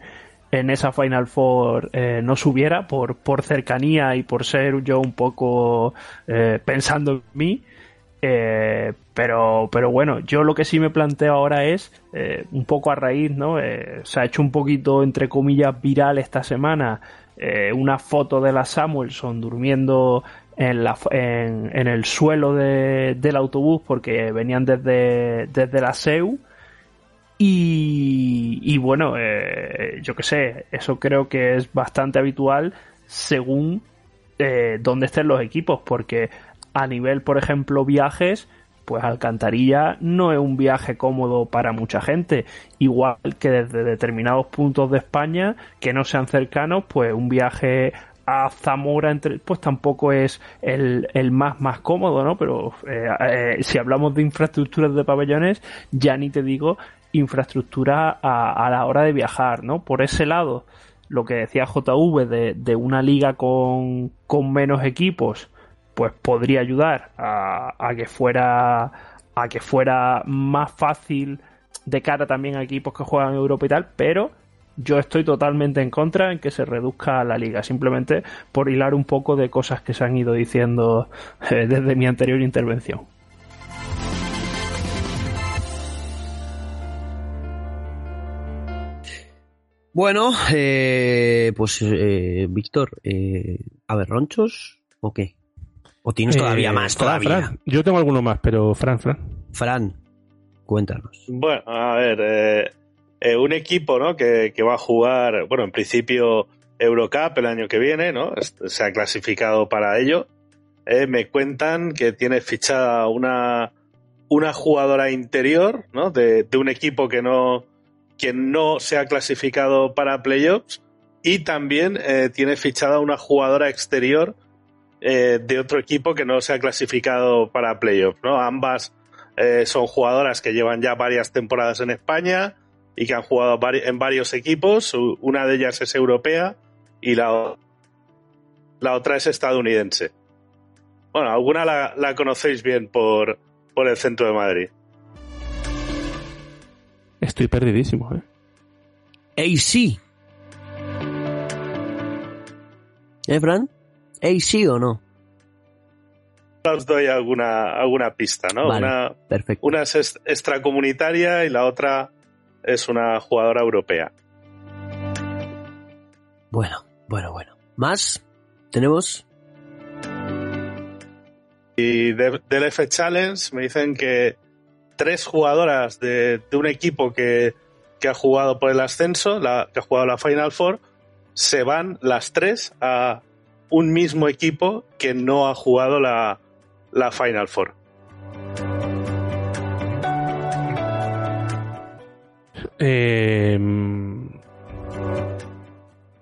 en esa Final Four, eh, no subiera por, por cercanía y por ser yo un poco eh, pensando en mí. Eh, pero, pero bueno, yo lo que sí me planteo ahora es, eh, un poco a raíz, ¿no? Eh, se ha hecho un poquito, entre comillas, viral esta semana una foto de la Samuelson durmiendo en, la, en, el suelo del autobús porque venían desde, desde la SEU. Y, y bueno, yo que sé, eso creo que es bastante habitual según dónde estén los equipos, porque a nivel, por ejemplo, viajes, pues Alcantarilla no es un viaje cómodo para mucha gente. Igual que desde determinados puntos de España que no sean cercanos, pues un viaje a Zamora entre, pues tampoco es el, más más cómodo, ¿no? Pero eh, eh, si hablamos de infraestructuras de pabellones, ya ni te digo infraestructura a, la hora de viajar, ¿no? Por ese lado, lo que decía JV de, de una liga con, con menos equipos, pues podría ayudar a, que fuera a que fuera más fácil de cara también a equipos que juegan en Europa y tal, pero yo estoy totalmente en contra en que se reduzca la liga, simplemente por hilar un poco de cosas que se han ido diciendo eh, desde mi anterior intervención. Bueno, eh, pues eh, Víctor, a ver, ¿ronchos o qué? ¿O tienes todavía eh, más? Todavía. Yo tengo alguno más, pero Fran, Fran. Fran, cuéntanos. Bueno, a ver, eh, eh, un equipo ¿no? que, va a jugar, bueno, en principio Eurocup el año que viene, ¿no? Se ha clasificado para ello. me cuentan que tiene fichada una, una jugadora interior, ¿no? De, un equipo que no, que no se ha clasificado para playoffs y también tiene fichada una jugadora exterior eh, de otro equipo que no se ha clasificado para playoffs, ¿no? Ambas eh, son jugadoras que llevan ya varias temporadas en España y que han jugado en varios equipos. Una de ellas es europea y la, la otra es estadounidense. Bueno, alguna la, conocéis bien por, por el centro de Madrid. Estoy perdidísimo, ¿eh? AC. ¿Eh, Fran? AC o no? Os doy alguna, alguna pista, ¿no? Vale, una, perfecto. una es extracomunitaria y la otra es una jugadora europea. Bueno, bueno, bueno. ¿Más? ¿Tenemos? Y de- del F Challenge me dicen que tres jugadoras de, de un equipo que, que ha jugado por el ascenso, la, que ha jugado la Final Four, se van las tres a un mismo equipo que no ha jugado la, la Final Four. Eh,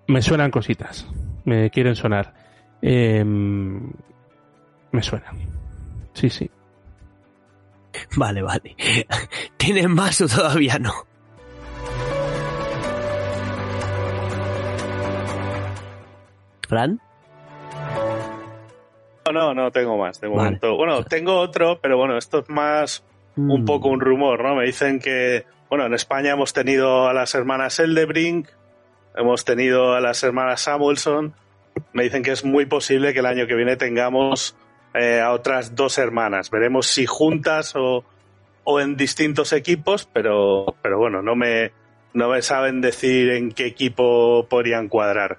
me suenan cositas. Me quieren sonar. Eh, me suenan. Sí, sí. Vale, vale. ¿Tienen más o todavía no? ¿Fran? No, no, no tengo más de Vale. momento. Bueno, tengo otro, pero bueno, esto es más un Mm, poco un rumor, ¿no? Me dicen que, bueno, en España hemos tenido a las hermanas Eldebrink, hemos tenido a las hermanas Samuelson. Me dicen que es muy posible que el año que viene tengamos eh, a otras dos hermanas. Veremos si juntas o, o en distintos equipos, pero, pero bueno, no me, no me saben decir en qué equipo podrían cuadrar.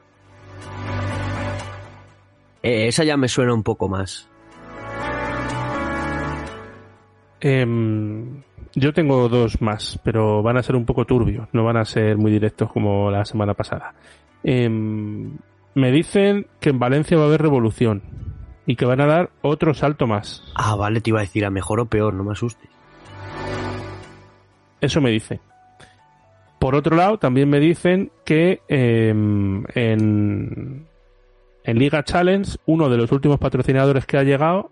Eh, esa ya me suena un poco más. Em, yo tengo dos más, pero van a ser un poco turbios, no van a ser muy directos como la semana pasada. Em, me dicen que en Valencia va a haber revolución y que van a dar otro salto más. Ah, vale, te iba a decir a mejor o peor, no me asustes. Eso me dice. Por otro lado, también me dicen que em, en, en Liga Challenge, uno de los últimos patrocinadores que ha llegado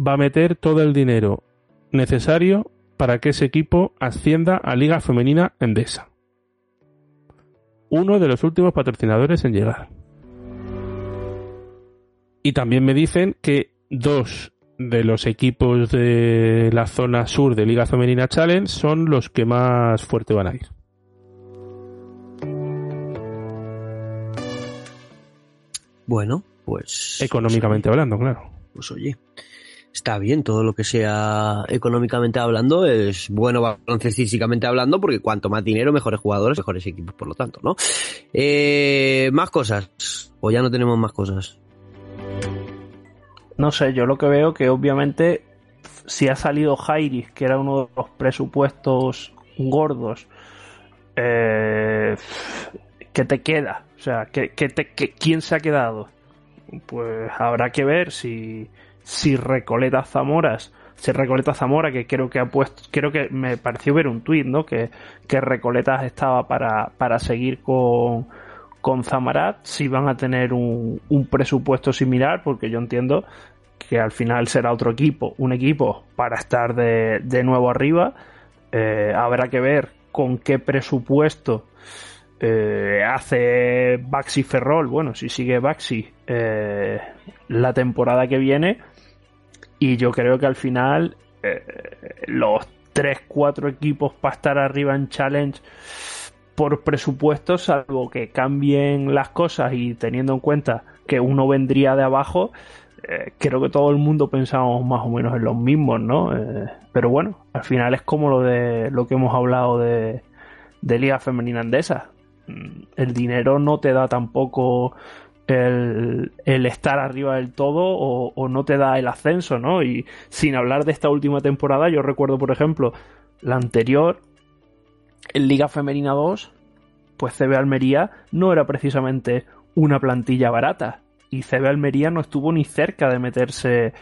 va a meter todo el dinero necesario para que ese equipo ascienda a Liga Femenina Endesa. Uno de los últimos patrocinadores en llegar. Y también me dicen que dos de los equipos de la zona sur de Liga Femenina Challenge son los que más fuerte van a ir. Bueno, pues... Económicamente hablando, claro. Pues oye, está bien, todo lo que sea económicamente hablando es bueno baloncestísticamente hablando, porque cuanto más dinero, mejores jugadores, mejores equipos, por lo tanto, ¿no? Eh, más cosas, o ya no tenemos más cosas. No sé, yo lo que veo que obviamente si ha salido Jairis, que era uno de los presupuestos gordos, eh, ¿qué te queda? O sea, ¿qué, qué te, qué- ¿quién se ha quedado? Pues habrá que ver si, si Recoleta Zamoras, si Recoleta Zamora, que creo que ha puesto, creo que me pareció ver un tuit, ¿no? Que, que Recoletas estaba para, para seguir con, con Zamarat, si van a tener un, un presupuesto similar, porque yo entiendo que al final será otro equipo, un equipo para estar de, de nuevo arriba. Eh, habrá que ver con qué presupuesto eh, hace Baxi Ferrol. Bueno, si sigue Baxi eh, la temporada que viene. Y yo creo que al final eh, los 3-4 equipos para estar arriba en Challenge por presupuesto, salvo que cambien las cosas y teniendo en cuenta que uno vendría de abajo, creo que todo el mundo pensamos más o menos en los mismos, ¿no? Pero bueno, al final es como lo de lo que hemos hablado de, de Liga Femenina Andesa. Mm, El dinero no te da tampoco el, el estar arriba del todo o, o no te da el ascenso, ¿no? Y sin hablar de esta última temporada, yo recuerdo, por ejemplo, la anterior, en Liga Femenina 2, pues CB Almería no era precisamente una plantilla barata. Y CB Almería no estuvo ni cerca de meterse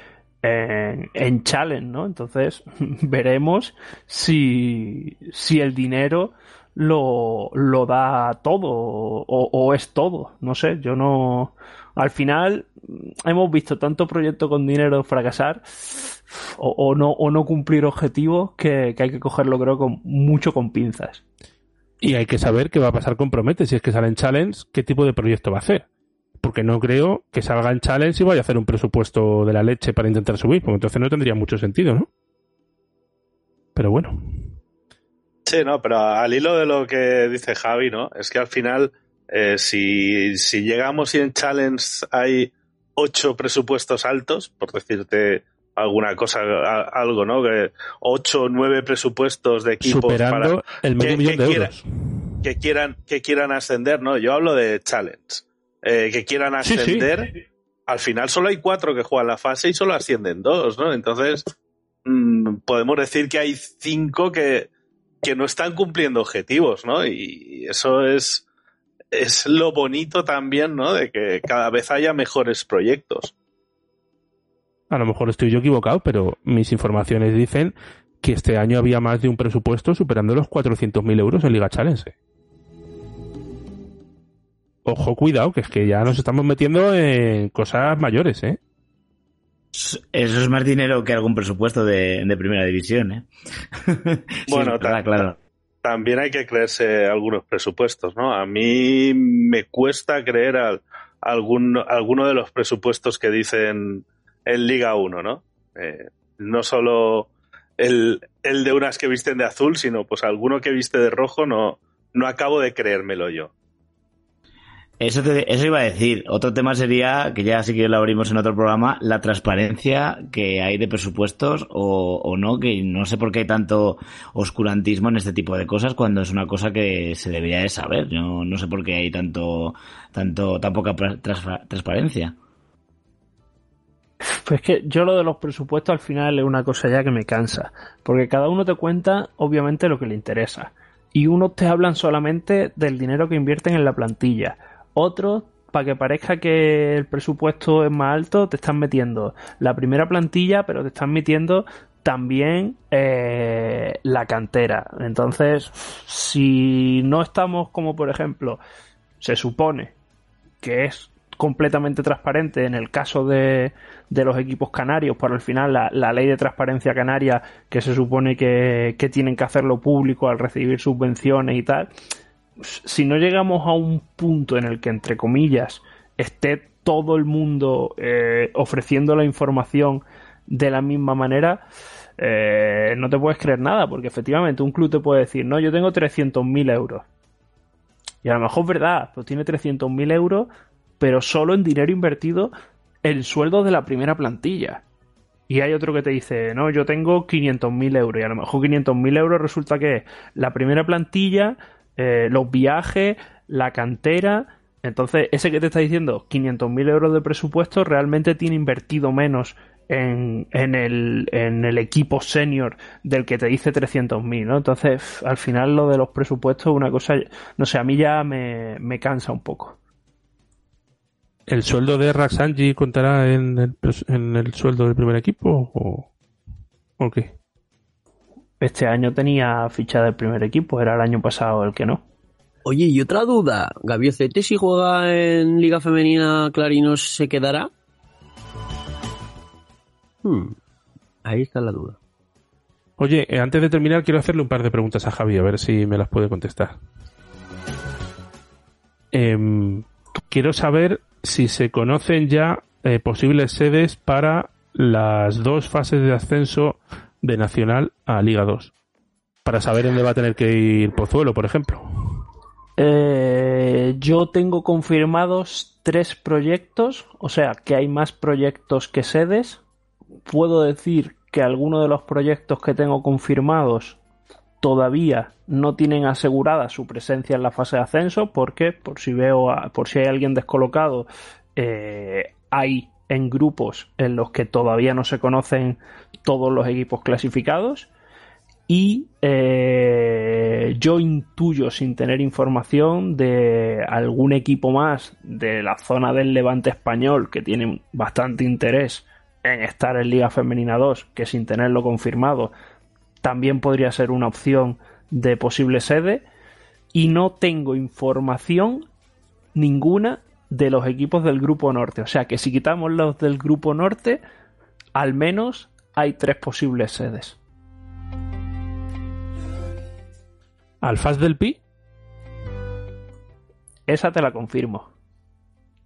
en, en Challenge, ¿no? Entonces, veremos si, si el dinero lo, lo da todo o, o es todo. No sé, yo no. Al final, hemos visto tanto proyecto con dinero fracasar o, o no, o no cumplir objetivos que, que hay que cogerlo, creo, con mucho con pinzas. Y hay que saber qué va a pasar con Promete si es que sale en Challenge, qué tipo de proyecto va a hacer. Porque no creo que salga en Challenge y vaya a hacer un presupuesto de la leche para intentar subir, porque entonces no tendría mucho sentido, ¿no? pero bueno. Sí, no, pero al hilo de lo que dice Javi, ¿no? Es que al final, eh, si, si llegamos y en Challenge hay ocho presupuestos altos, por decirte alguna cosa, algo, ¿no? Que ocho o nueve presupuestos de equipos Superando para el medio que, millón que de quieran, euros. que quieran que quieran ascender, ¿no? Yo hablo de Challenge, eh, que quieran Sí, sí. ascender. Al final solo hay cuatro que juegan la fase y solo ascienden dos, ¿no? Entonces mm, podemos decir que hay cinco que que no están cumpliendo objetivos, ¿no? Y eso es es lo bonito también, ¿no? De que cada vez haya mejores proyectos. A lo mejor estoy yo equivocado, pero mis informaciones dicen que este año había más de un presupuesto superando los 400.000 euros en Liga Challenge. Ojo, cuidado, que es que ya nos estamos metiendo en cosas mayores, ¿eh? Eso es más dinero que algún presupuesto de, de primera división, ¿eh? Bueno, verdad, claro. También hay que creerse algunos presupuestos, ¿no? A mí me cuesta creer al, algún, alguno de los presupuestos que dicen en Liga 1, ¿no? Eh, no solo el, el de unas que visten de azul, sino pues alguno que viste de rojo, no, no acabo de creérmelo yo. Eso, te- eso iba a decir. Otro tema sería, que ya sí que lo abrimos en otro programa, la transparencia que hay de presupuestos o, no, que no sé por qué hay tanto oscurantismo en este tipo de cosas cuando es una cosa que se debería de saber. Yo no sé por qué hay tanto, tanto, tan poca transparencia. Pues que yo lo de los presupuestos al final es una cosa ya que me cansa. Porque cada uno te cuenta, obviamente, lo que le interesa. Y unos te hablan solamente del dinero que invierten en la plantilla. Otros, para que parezca que el presupuesto es más alto, te están metiendo la primera plantilla, pero te están metiendo también eh, la cantera. Entonces, si no estamos como, por ejemplo, se supone que es completamente transparente en el caso de, de los equipos canarios, pero al final la, la ley de transparencia canaria que se supone que, que tienen que hacerlo público al recibir subvenciones y tal, si no llegamos a un punto en el que, entre comillas, esté todo el mundo eh, ofreciendo la información de la misma manera, eh, no te puedes creer nada, porque efectivamente un club te puede decir, no, yo tengo 300.000 euros. Y a lo mejor es verdad, pues tiene 300.000 euros, pero solo en dinero invertido el sueldo de la primera plantilla. Y hay otro que te dice, no, yo tengo 500.000 euros. Y a lo mejor 500.000 euros resulta que la primera plantilla, eh, los viajes, la cantera. Entonces, ese que te está diciendo 500.000 euros de presupuesto realmente tiene invertido menos en, en, el, en el equipo senior del que te dice 300.000, ¿no? Entonces, al final lo de los presupuestos es una cosa, no sé, a mí ya me, me cansa un poco. ¿El sueldo de Raxanji contará en el, en el sueldo del primer equipo o, o qué? Este año tenía ficha del primer equipo, era el año pasado el que no. Oye, y otra duda. ¿Gaviocete si juega en Liga Femenina Clarinos se quedará? Hmm, Ahí está la duda. Oye, eh, antes de terminar quiero hacerle un par de preguntas a Javi, a ver si me las puede contestar. Em, quiero saber si se conocen ya eh, posibles sedes para las dos fases de ascenso de Nacional a Liga 2. Para saber dónde va a tener que ir Pozuelo, por ejemplo. Eh, yo tengo confirmados tres proyectos, o sea que hay más proyectos que sedes. Puedo decir que algunos de los proyectos que tengo confirmados todavía no tienen asegurada su presencia en la fase de ascenso, porque por si veo, a- por si hay alguien descolocado, eh, hay en grupos en los que todavía no se conocen todos los equipos clasificados. Y eh, yo intuyo sin tener información de algún equipo más de la zona del levante español que tiene bastante interés en estar en Liga Femenina 2 que sin tenerlo confirmado también podría ser una opción de posible sede. Y no tengo información ninguna de los equipos del grupo norte o sea que si quitamos los del grupo norte al menos hay tres posibles sedes ¿Al FAS del Pi? Esa te la confirmo.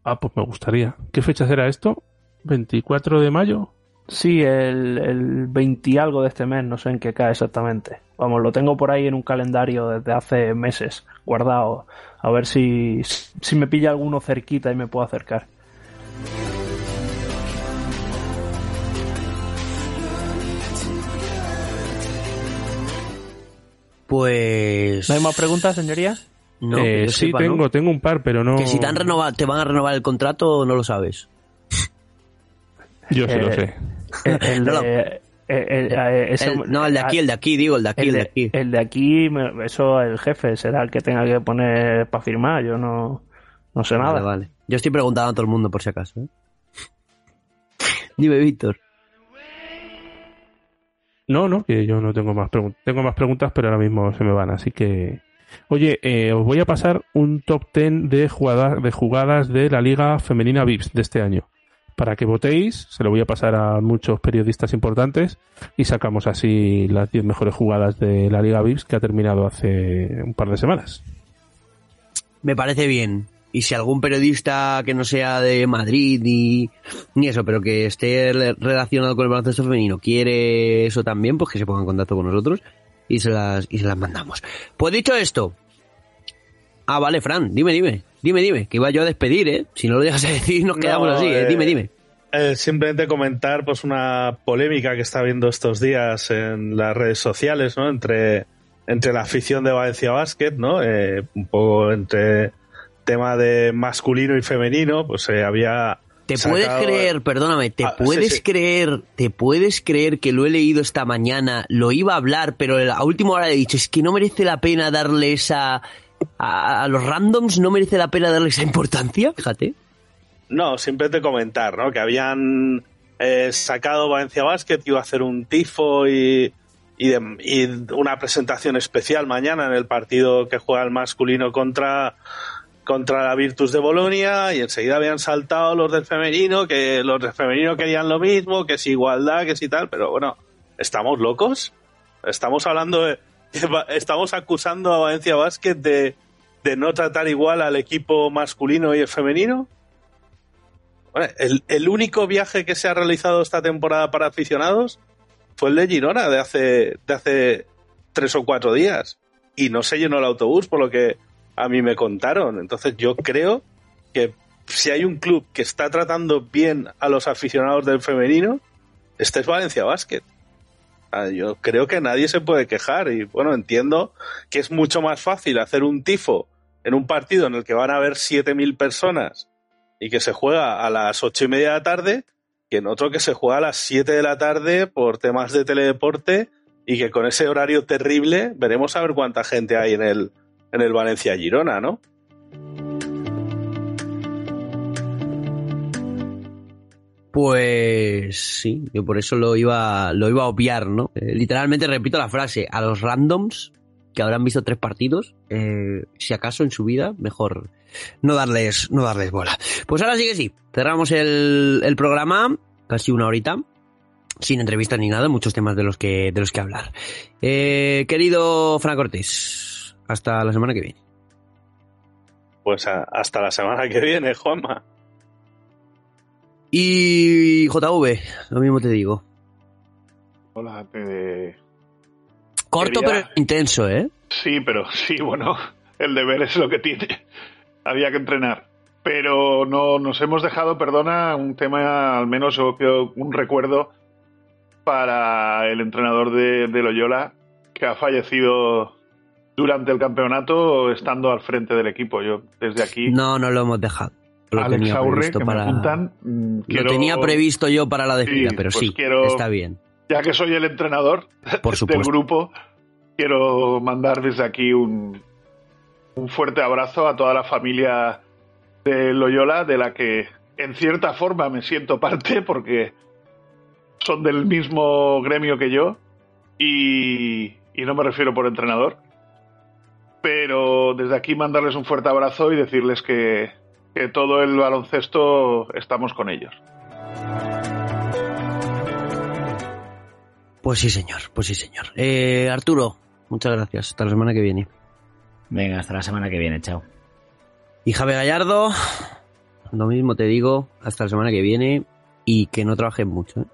Ah, pues me gustaría. ¿Qué fecha será esto? ¿24 de mayo? Sí, el, el 20 y algo de este mes, no sé en qué cae exactamente. Vamos, lo tengo por ahí en un calendario desde hace meses, guardado. A ver si, si me pilla alguno cerquita y me puedo acercar. Pues. ¿No hay más preguntas, señoría? No, Eh, sí, sepa, ¿no? tengo, tengo un par, pero no. Que si te, han renovado, te van a renovar el contrato, no lo sabes. Yo sí lo Eh, sé. El, el No, de- el- el- eh, ese- El- no, el de aquí, el de aquí, digo, el de aquí, el el de de, aquí. el de aquí, eso el jefe será el que tenga que poner para firmar. Yo no, no sé nada. Vale, vale. Yo estoy preguntando a todo el mundo por si acaso. ¿eh? Dime, Víctor. No, no, que yo no tengo más preguntas. Tengo más preguntas, pero ahora mismo se me van, así que. Oye, eh, os voy a pasar un top 10 de jugadas, de jugadas de la Liga Femenina VIPS de este año. Para que votéis, se lo voy a pasar a muchos periodistas importantes y sacamos así las 10 mejores jugadas de la Liga VIPS que ha terminado hace un par de semanas. Me parece bien. Y si algún periodista que no sea de Madrid ni, ni eso, pero que esté re- relacionado con el baloncesto femenino quiere eso también, pues que se ponga en contacto con nosotros y se las, y se las mandamos. Pues dicho esto. Ah, vale, Fran, dime, dime. Dime, dime, que iba yo a despedir, ¿eh? Si no lo dejas a decir, nos No, quedamos así, ¿eh? eh, Dime, dime. Eh, simplemente comentar pues una polémica que está habiendo estos días en las redes sociales, ¿no? Entre, entre la afición de Valencia Basket, ¿no? Eh, un poco entre tema de masculino y femenino, pues había ¿Te puedes sacado- creer, perdóname, te Ah, sí, puedes sí. creer, te puedes creer que lo he leído esta mañana, lo iba a hablar, pero a última hora he dicho, es que no merece la pena darle esa... A, los randoms no merece la pena darle esa importancia, fíjate. No, simplemente comentar, ¿no? Que habían eh, sacado Valencia Basket, iba a hacer un tifo y, y una presentación especial mañana en el partido que juega el masculino contra, contra la Virtus de Bolonia y enseguida habían saltado los del femenino, que los del femenino querían lo mismo, que es igualdad, que si tal, pero bueno, ¿estamos locos? Estamos hablando de... Estamos acusando a Valencia Basket de, de no tratar igual al equipo masculino y el femenino. El, el único viaje que se ha realizado esta temporada para aficionados fue el de Girona de hace, de hace tres o cuatro días. Y no se llenó el autobús, por lo que a mí me contaron. Entonces yo creo que si hay un club que está tratando bien a los aficionados del femenino, este es Valencia Basket. Ah, Yo creo que nadie se puede quejar y bueno, entiendo que es mucho más fácil hacer un tifo en un partido en el que van a haber 7.000 personas y que se juega a las ocho y media de la tarde que en otro que se juega a las 7 de la tarde por temas de teledeporte y que con ese horario terrible veremos a ver cuánta gente hay en el, en el Valencia Girona, ¿no? Pues sí, yo por eso lo iba, lo iba a obviar, ¿no? Eh, literalmente repito la frase, a los randoms que habrán visto tres partidos, eh, si acaso en su vida, mejor no darles, no darles bola. Pues ahora sí que sí, cerramos el, el programa, casi una horita, sin entrevistas ni nada, muchos temas de los que, de los que hablar. Eh, querido Fran Cortés, hasta la semana que viene. Pues hasta la semana que viene, Juanma. Y JV, lo mismo te digo. Hola, te- Corto Quería- pero intenso, ¿eh? Sí, pero sí, bueno, el deber es lo que tiene. Había que entrenar. Pero no nos hemos dejado, perdona, un tema, al menos un recuerdo para el entrenador de, de Loyola que ha fallecido durante el campeonato estando al frente del equipo. Yo desde aquí, No, no lo hemos dejado. Lo Alex tenía Aurre, previsto que para... me apuntan, Lo tenía previsto yo para la despedida, Sí, pero pues sí, quiero- está bien. ya que soy el entrenador Por del grupo, quiero mandar desde aquí un, un fuerte abrazo a toda la familia de Loyola, de la que en cierta forma me siento parte porque son del mismo gremio que yo y, y no me refiero por entrenador. Pero desde aquí mandarles un fuerte abrazo y decirles que, que todo el baloncesto estamos con ellos. Pues sí, señor, pues sí, señor. Eh, Arturo, muchas gracias. Hasta la semana que viene. Venga, hasta la semana que viene, chao. Y Javi Gallardo, lo mismo te digo, hasta la semana que viene y que no trabajes mucho. ¿eh?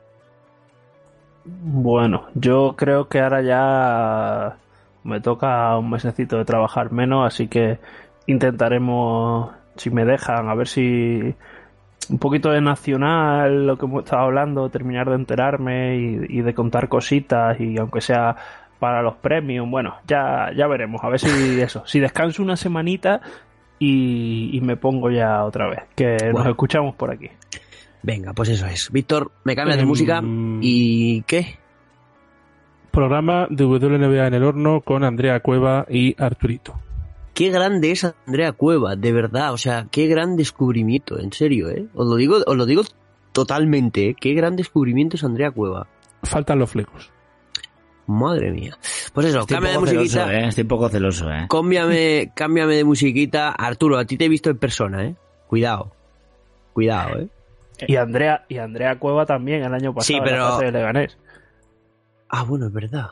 Bueno, yo creo que ahora ya me toca un mesecito de trabajar menos, así que intentaremos, si me dejan, a ver si un poquito de nacional, lo que hemos estado hablando, terminar de enterarme y, de contar cositas y aunque sea para los premios, bueno, ya, ya veremos, a ver si eso, si descanso una semanita y, me pongo ya otra vez, que nos escuchamos por aquí. Venga, pues eso es. Víctor, me cambias de em, música y ¿qué? Programa de WNBA en el horno con Andrea Cueva y Arturito. Qué grande es Andrea Cueva, de verdad, o sea, qué gran descubrimiento, en serio, ¿eh? Os lo digo, os lo digo totalmente, ¿eh? Qué gran descubrimiento es Andrea Cueva. Faltan los flecos. Madre mía. Pues eso, cámbiame de musiquita. ¿eh? Estoy un poco celoso, ¿eh? Cámbiame, cámbiame de musiquita. Arturo, a ti te he visto en persona, ¿eh? Cuidado. Cuidado, ¿eh? Y Andrea, y Andrea Cueva también el año pasado sí, pero... de Leganés. Ah, bueno, es verdad.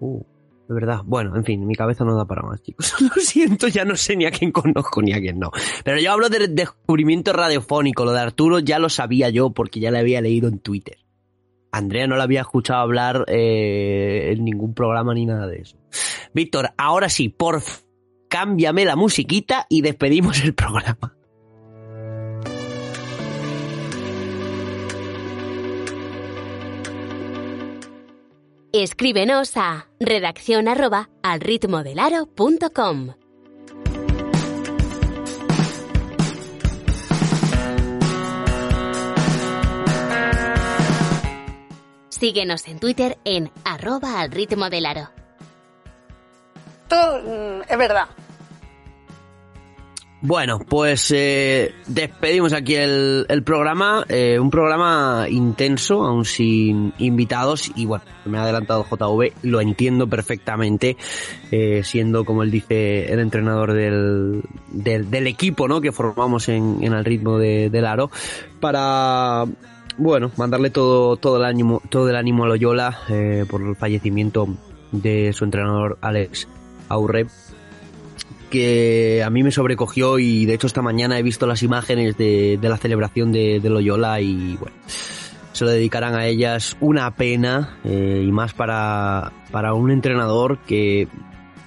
Uh, es verdad. Bueno, en fin, mi cabeza no da para más, chicos. Lo siento, ya no sé ni a quién conozco ni a quién no. Pero yo hablo de descubrimiento radiofónico. Lo de Arturo ya lo sabía yo porque ya le había leído en Twitter. Andrea no la había escuchado hablar eh, en ningún programa ni nada de eso. Víctor, ahora sí, por cámbiame la musiquita y despedimos el programa. Escríbenos a redacción arroba al ritmo del aro.com. Síguenos en Twitter en arroba al ritmo del aro. Mm, es verdad. Bueno, pues eh, despedimos aquí el, programa, eh, un programa intenso, aún sin invitados, y bueno, me ha adelantado JV, lo entiendo perfectamente, eh, siendo como él dice el entrenador del, del, equipo ¿no? que formamos en, en el ritmo de, del aro, para bueno, mandarle todo, todo el ánimo, todo el ánimo a Loyola por el fallecimiento de su entrenador Alex Aurre que a mí me sobrecogió y de hecho esta mañana he visto las imágenes de, la celebración de, Loyola y bueno, se lo dedicarán a ellas. Una pena eh, y más para, para un entrenador que,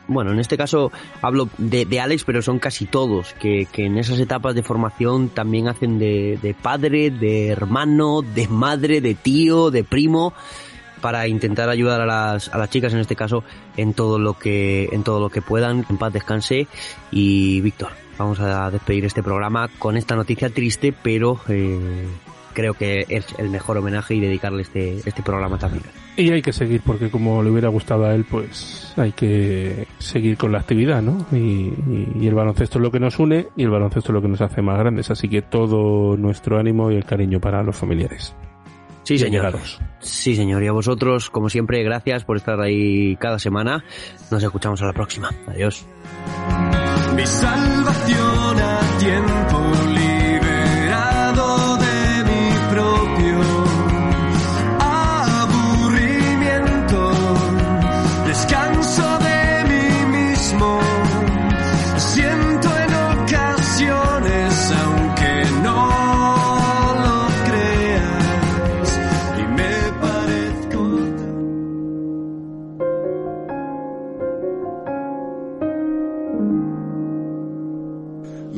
bueno, en este caso hablo de, Alex, pero son casi todos, que, que, en esas etapas de formación también hacen de, de padre, de hermano, de madre, de tío, de primo para intentar ayudar a las, a las chicas en este caso en todo lo que en todo lo que puedan en paz descanse y Víctor vamos a despedir este programa con esta noticia triste pero eh, creo que es el mejor homenaje y dedicarle este, este programa también. Y hay que seguir, porque como le hubiera gustado a él, pues hay que seguir con la actividad, ¿no? Y, y, el baloncesto es lo que nos une y el baloncesto es lo que nos hace más grandes. Así que todo nuestro ánimo y el cariño para los familiares. Sí, señor. Sí, señor. Y a vosotros, como siempre, gracias por estar ahí cada semana. Nos escuchamos a la próxima. Adiós. Mi salvación